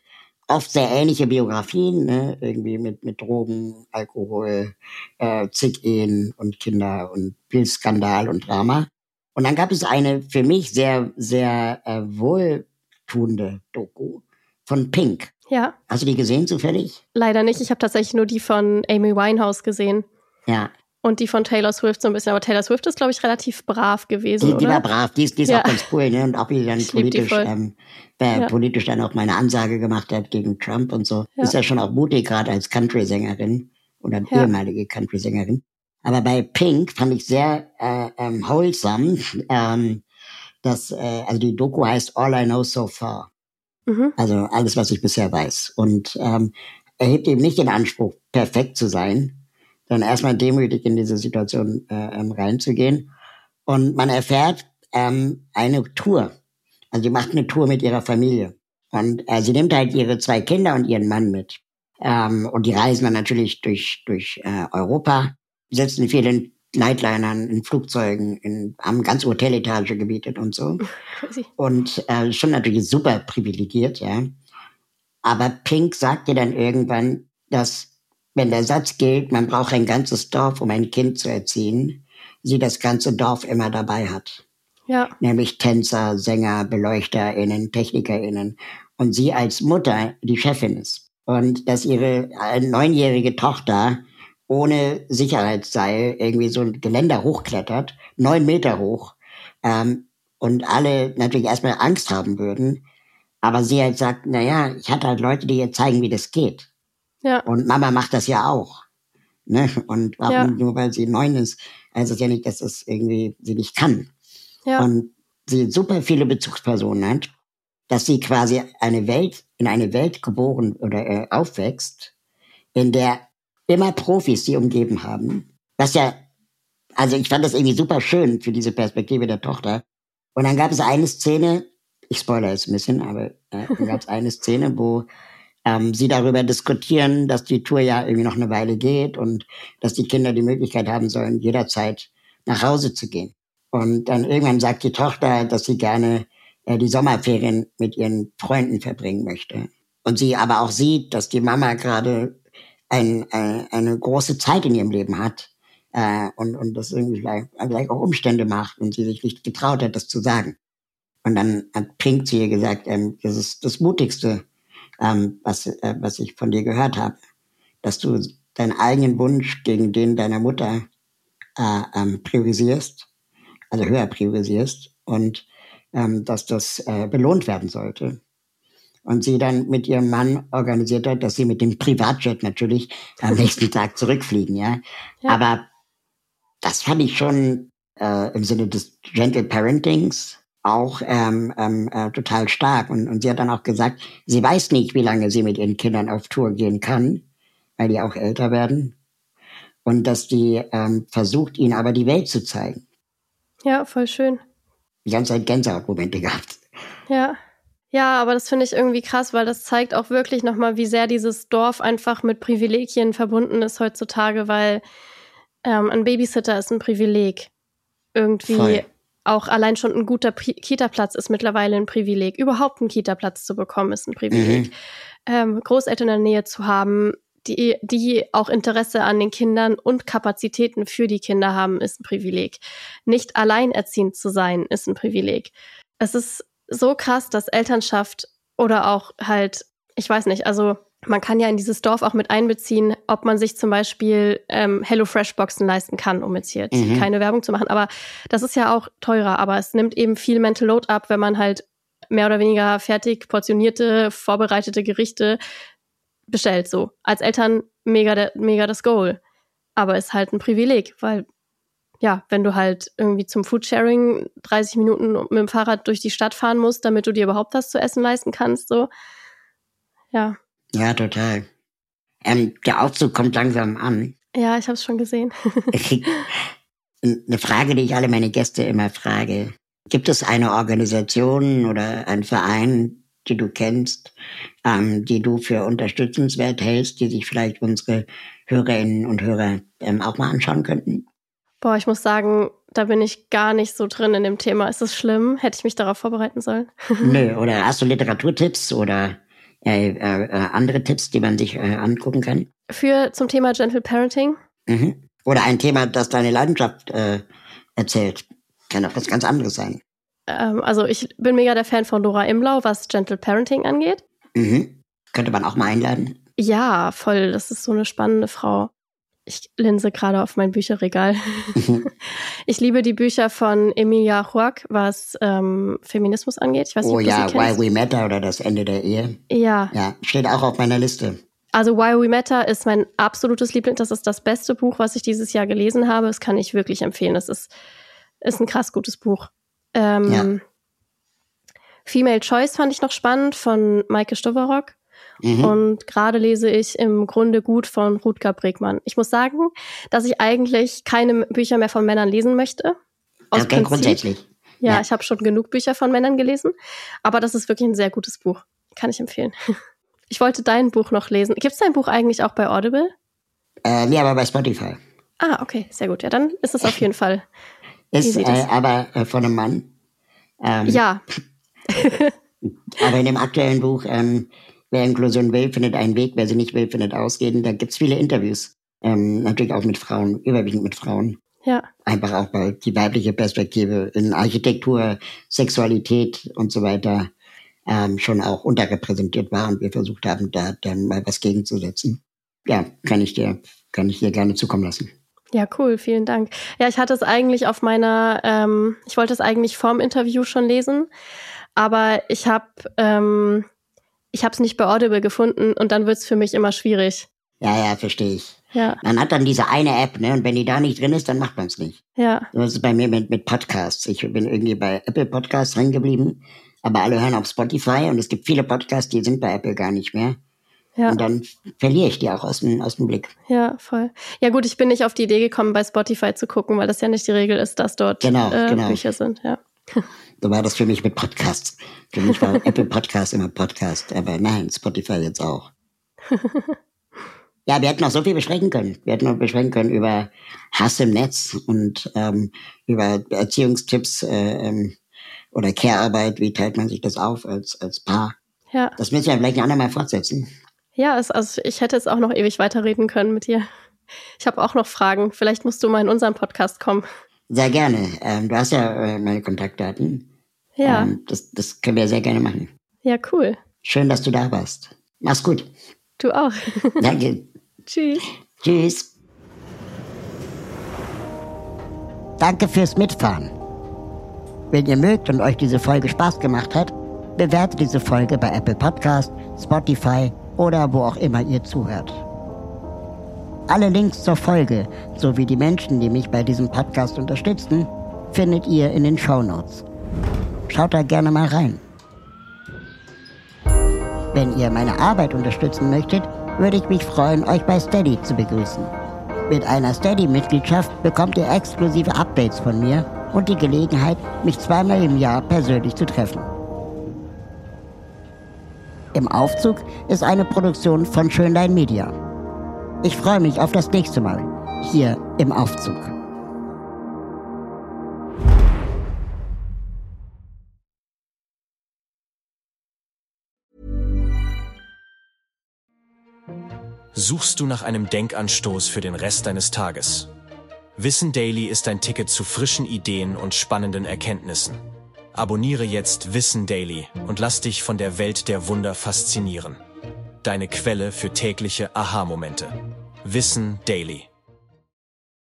oft sehr ähnliche Biografien, ne? irgendwie mit, mit Drogen, Alkohol, äh, zig Ehen und Kinder und viel Skandal und Drama. Und dann gab es eine für mich sehr, sehr äh, wohltuende Doku von Pink. Ja, Hast du die gesehen zufällig? leider nicht. Ich habe tatsächlich nur die von Amy Winehouse gesehen Ja, und die von Taylor Swift so ein bisschen. Aber Taylor Swift ist, glaube ich, relativ brav gewesen, die, die war brav, die ist, die ist Ja. auch ganz cool, ne? Und auch wie die dann Ich lieb die politisch, ähm, äh, Ja. politisch dann auch mal eine Ansage gemacht hat gegen Trump und so. Ja. Ist ja schon auch mutig, gerade als Country-Sängerin oder ehemalige Country-Sängerin. Aber bei Pink fand ich sehr äh, ähm, wholesome, ähm, dass, äh, also die Doku heißt All I Know So Far. Mhm. Also alles, was ich bisher weiß. Und ähm, erhebt eben nicht den Anspruch, perfekt zu sein, sondern erstmal demütig in diese Situation äh, ähm, reinzugehen. Und man erfährt ähm, eine Tour. Also die macht eine Tour mit ihrer Familie. Und äh, sie nimmt halt ihre zwei Kinder und ihren Mann mit. Ähm, und die reisen dann natürlich durch, durch äh, Europa, sitzen viel in Nightlinern, in Flugzeugen, in, haben ganz Hoteletage gebietet und so und äh, schon natürlich super privilegiert, ja. Aber Pink sagte dann irgendwann, dass wenn der Satz gilt, man braucht ein ganzes Dorf, um ein Kind zu erziehen, sie das ganze Dorf immer dabei hat. Ja, Nämlich Tänzer, Sänger, BeleuchterInnen, TechnikerInnen. Und sie als Mutter die Chefin ist. Und dass ihre äh, neunjährige Tochter ohne Sicherheitsseil irgendwie so ein Geländer hochklettert, neun Meter hoch, ähm, und alle natürlich erstmal Angst haben würden. Aber sie halt sagt, na ja, ich hatte halt Leute, die ihr zeigen, wie das geht. Ja, Und Mama macht das ja auch. Ne? Und warum Ja. nur weil sie neun ist, heißt es ja nicht, dass es irgendwie sie nicht kann. ja, Und sie super viele Bezugspersonen hat, dass sie quasi eine Welt, in eine Welt geboren oder äh, aufwächst, in der immer Profis sie umgeben haben. Was ja, also ich fand das irgendwie super schön für diese Perspektive der Tochter. Und dann gab es eine Szene, ich spoilere jetzt ein bisschen, aber äh, dann gab es eine Szene, wo ähm, sie darüber diskutieren, dass die Tour ja irgendwie noch eine Weile geht und dass die Kinder die Möglichkeit haben sollen, jederzeit nach Hause zu gehen. Und dann irgendwann sagt die Tochter, dass sie gerne äh, die Sommerferien mit ihren Freunden verbringen möchte. Und sie aber auch sieht, dass die Mama gerade ein, äh, eine große Zeit in ihrem Leben hat äh, und, und das irgendwie vielleicht, vielleicht auch Umstände macht und sie sich nicht getraut hat, das zu sagen. Und dann hat Pink zu ihr gesagt, ähm, das ist das Mutigste, ähm, was, äh, was ich von dir gehört habe, dass du deinen eigenen Wunsch gegen den deiner Mutter äh, ähm, priorisierst, also höher priorisierst und ähm, dass das äh, belohnt werden sollte. Und sie dann mit ihrem Mann organisiert hat, dass sie mit dem Privatjet natürlich am nächsten Tag zurückfliegen, ja. Ja. Aber das fand ich schon äh, im Sinne des Gentle Parentings auch ähm, ähm, äh, total stark. Und, und sie hat dann auch gesagt, sie weiß nicht, wie lange sie mit ihren Kindern auf Tour gehen kann, weil die auch älter werden. Und dass die ähm, versucht, ihnen aber die Welt zu zeigen. ja, voll schön. Die ganze Zeit Gänsehautmomente gehabt. Ja. Ja, aber das finde ich irgendwie krass, weil das zeigt auch wirklich nochmal, wie sehr dieses Dorf einfach mit Privilegien verbunden ist heutzutage, weil ähm, ein Babysitter ist ein Privileg. Irgendwie Voll. Auch allein schon ein guter Pri Kita-Platz ist mittlerweile ein Privileg. Überhaupt einen Kita-Platz zu bekommen ist ein Privileg. Mhm. Ähm, Großeltern in der Nähe zu haben, die, die auch Interesse an den Kindern und Kapazitäten für die Kinder haben, ist ein Privileg. Nicht alleinerziehend zu sein, ist ein Privileg. Es ist so krass, dass Elternschaft oder auch halt, ich weiß nicht, also man kann ja in dieses Dorf auch mit einbeziehen, ob man sich zum Beispiel ähm, HelloFresh-Boxen leisten kann, um jetzt hier mhm. keine Werbung zu machen. Aber das ist ja auch teurer, aber es nimmt eben viel Mental Load ab, wenn man halt mehr oder weniger fertig portionierte, vorbereitete Gerichte bestellt. So als Eltern mega, mega das Goal. Aber ist halt ein Privileg, weil ja, wenn du halt irgendwie zum Foodsharing 30 Minuten mit dem Fahrrad durch die Stadt fahren musst, damit du dir überhaupt was zu essen leisten kannst, so ja. Ja, total. Ähm, der Aufzug kommt langsam an. Ja, ich habe es schon gesehen. Eine Frage, die ich alle meine Gäste immer frage. Gibt es eine Organisation oder einen Verein, die du kennst, ähm, die du für unterstützenswert hältst, die sich vielleicht unsere Hörerinnen und Hörer ähm, auch mal anschauen könnten? Boah, ich muss sagen, da bin ich gar nicht so drin in dem Thema. Ist das schlimm? Hätte ich mich darauf vorbereiten sollen? Nö, oder hast du Literaturtipps oder äh, äh, andere Tipps, die man sich äh, angucken kann? Für zum Thema Gentle Parenting? Mhm. Oder ein Thema, das deine Leidenschaft äh, erzählt. Kann auch was ganz anderes sein. Ähm, also ich bin mega der Fan von Dora Imlau, was Gentle Parenting angeht. Mhm. Könnte man auch mal einladen? Ja, voll. Das ist so eine spannende Frau. Ich linse gerade auf mein Bücherregal. Mhm. ich liebe die Bücher von Emilia Huac, was ähm, Feminismus angeht. Ich weiß nicht, oh ja, Why We Matter oder das Ende der Ehe. Ja. Ja, steht auch auf meiner Liste. Also Why We Matter ist mein absolutes Liebling. Das ist das beste Buch, was ich dieses Jahr gelesen habe. Das kann ich wirklich empfehlen. Das ist, ist ein krass gutes Buch. Ähm, ja. Female Choice fand ich noch spannend von Maike Stoverock. Mhm. Und gerade lese ich im Grunde gut von Rutger Bregmann. Ich muss sagen, dass ich eigentlich keine Bücher mehr von Männern lesen möchte. Aus okay, Prinzip. grundsätzlich. Ja, ja. ich habe schon genug Bücher von Männern gelesen, aber das ist wirklich ein sehr gutes Buch. Kann ich empfehlen. Ich wollte dein Buch noch lesen. Gibt es dein Buch eigentlich auch bei Audible? Äh, nee, aber bei Spotify. Ah, okay, sehr gut. Ja, dann ist es auf jeden Fall. Ist äh, aber äh, von einem Mann. Ähm, ja. aber in dem aktuellen Buch ähm, Wer Inklusion will, findet einen Weg, wer sie nicht will, findet Ausreden. Da gibt's viele Interviews. Ähm, natürlich auch mit Frauen, überwiegend mit Frauen. Ja. Einfach auch bei die weibliche Perspektive in Architektur, Sexualität und so weiter ähm, schon auch unterrepräsentiert war und wir versucht haben, da dann mal was gegenzusetzen. Ja, kann ich dir, kann ich dir gerne zukommen lassen. Ja, cool, vielen Dank. Ja, ich hatte es eigentlich auf meiner, ähm, ich wollte es eigentlich vorm Interview schon lesen, aber ich habe ähm, ich habe es nicht bei Audible gefunden und dann wird es für mich immer schwierig. Ja, ja, verstehe ich. Ja. Man hat dann diese eine App, ne? Und wenn die da nicht drin ist, dann macht man es nicht. Ja. Das ist bei mir mit, mit Podcasts. Ich bin irgendwie bei Apple Podcasts drin geblieben, aber alle hören auf Spotify und es gibt viele Podcasts, die sind bei Apple gar nicht mehr. Ja. Und dann verliere ich die auch aus dem, aus dem Blick. Ja, voll. Ja gut, ich bin nicht auf die Idee gekommen, bei Spotify zu gucken, weil das ja nicht die Regel ist, dass dort genau, äh, genau. Bücher sind. Ja. So war das für mich mit Podcasts. Für mich war Apple Podcast immer Podcast, aber nein, Spotify jetzt auch. Ja, wir hätten noch so viel besprechen können. Wir hätten noch besprechen können über Hass im Netz und ähm, über Erziehungstipps äh, ähm, oder Care-Arbeit. Wie teilt man sich das auf als, als Paar? Ja. Das müssen wir vielleicht ein andermal fortsetzen. Ja, es, also ich hätte jetzt auch noch ewig weiterreden können mit dir. Ich habe auch noch Fragen. Vielleicht musst du mal in unseren Podcast kommen. Sehr gerne. Ähm, du hast ja äh, meine Kontaktdaten. Ja. Ähm, das, das können wir sehr gerne machen. Ja, cool. Schön, dass du da warst. Mach's gut. Du auch. Danke. Tschüss. Tschüss. Danke fürs Mitfahren. Wenn ihr mögt und euch diese Folge Spaß gemacht hat, bewertet diese Folge bei Apple Podcast, Spotify oder wo auch immer ihr zuhört. Alle Links zur Folge sowie die Menschen, die mich bei diesem Podcast unterstützen, findet ihr in den Show Notes. Schaut da gerne mal rein. Wenn ihr meine Arbeit unterstützen möchtet, würde ich mich freuen, euch bei Steady zu begrüßen. Mit einer Steady-Mitgliedschaft bekommt ihr exklusive Updates von mir und die Gelegenheit, mich zweimal im Jahr persönlich zu treffen. Im Aufzug ist eine Produktion von Schönlein Media. Ich freue mich auf das nächste Mal hier im Aufzug. Suchst du nach einem Denkanstoß für den Rest deines Tages? Wissen Daily ist ein Ticket zu frischen Ideen und spannenden Erkenntnissen. Abonniere jetzt Wissen Daily und lass dich von der Welt der Wunder faszinieren. Deine Quelle für tägliche Aha-Momente. Wissen Daily.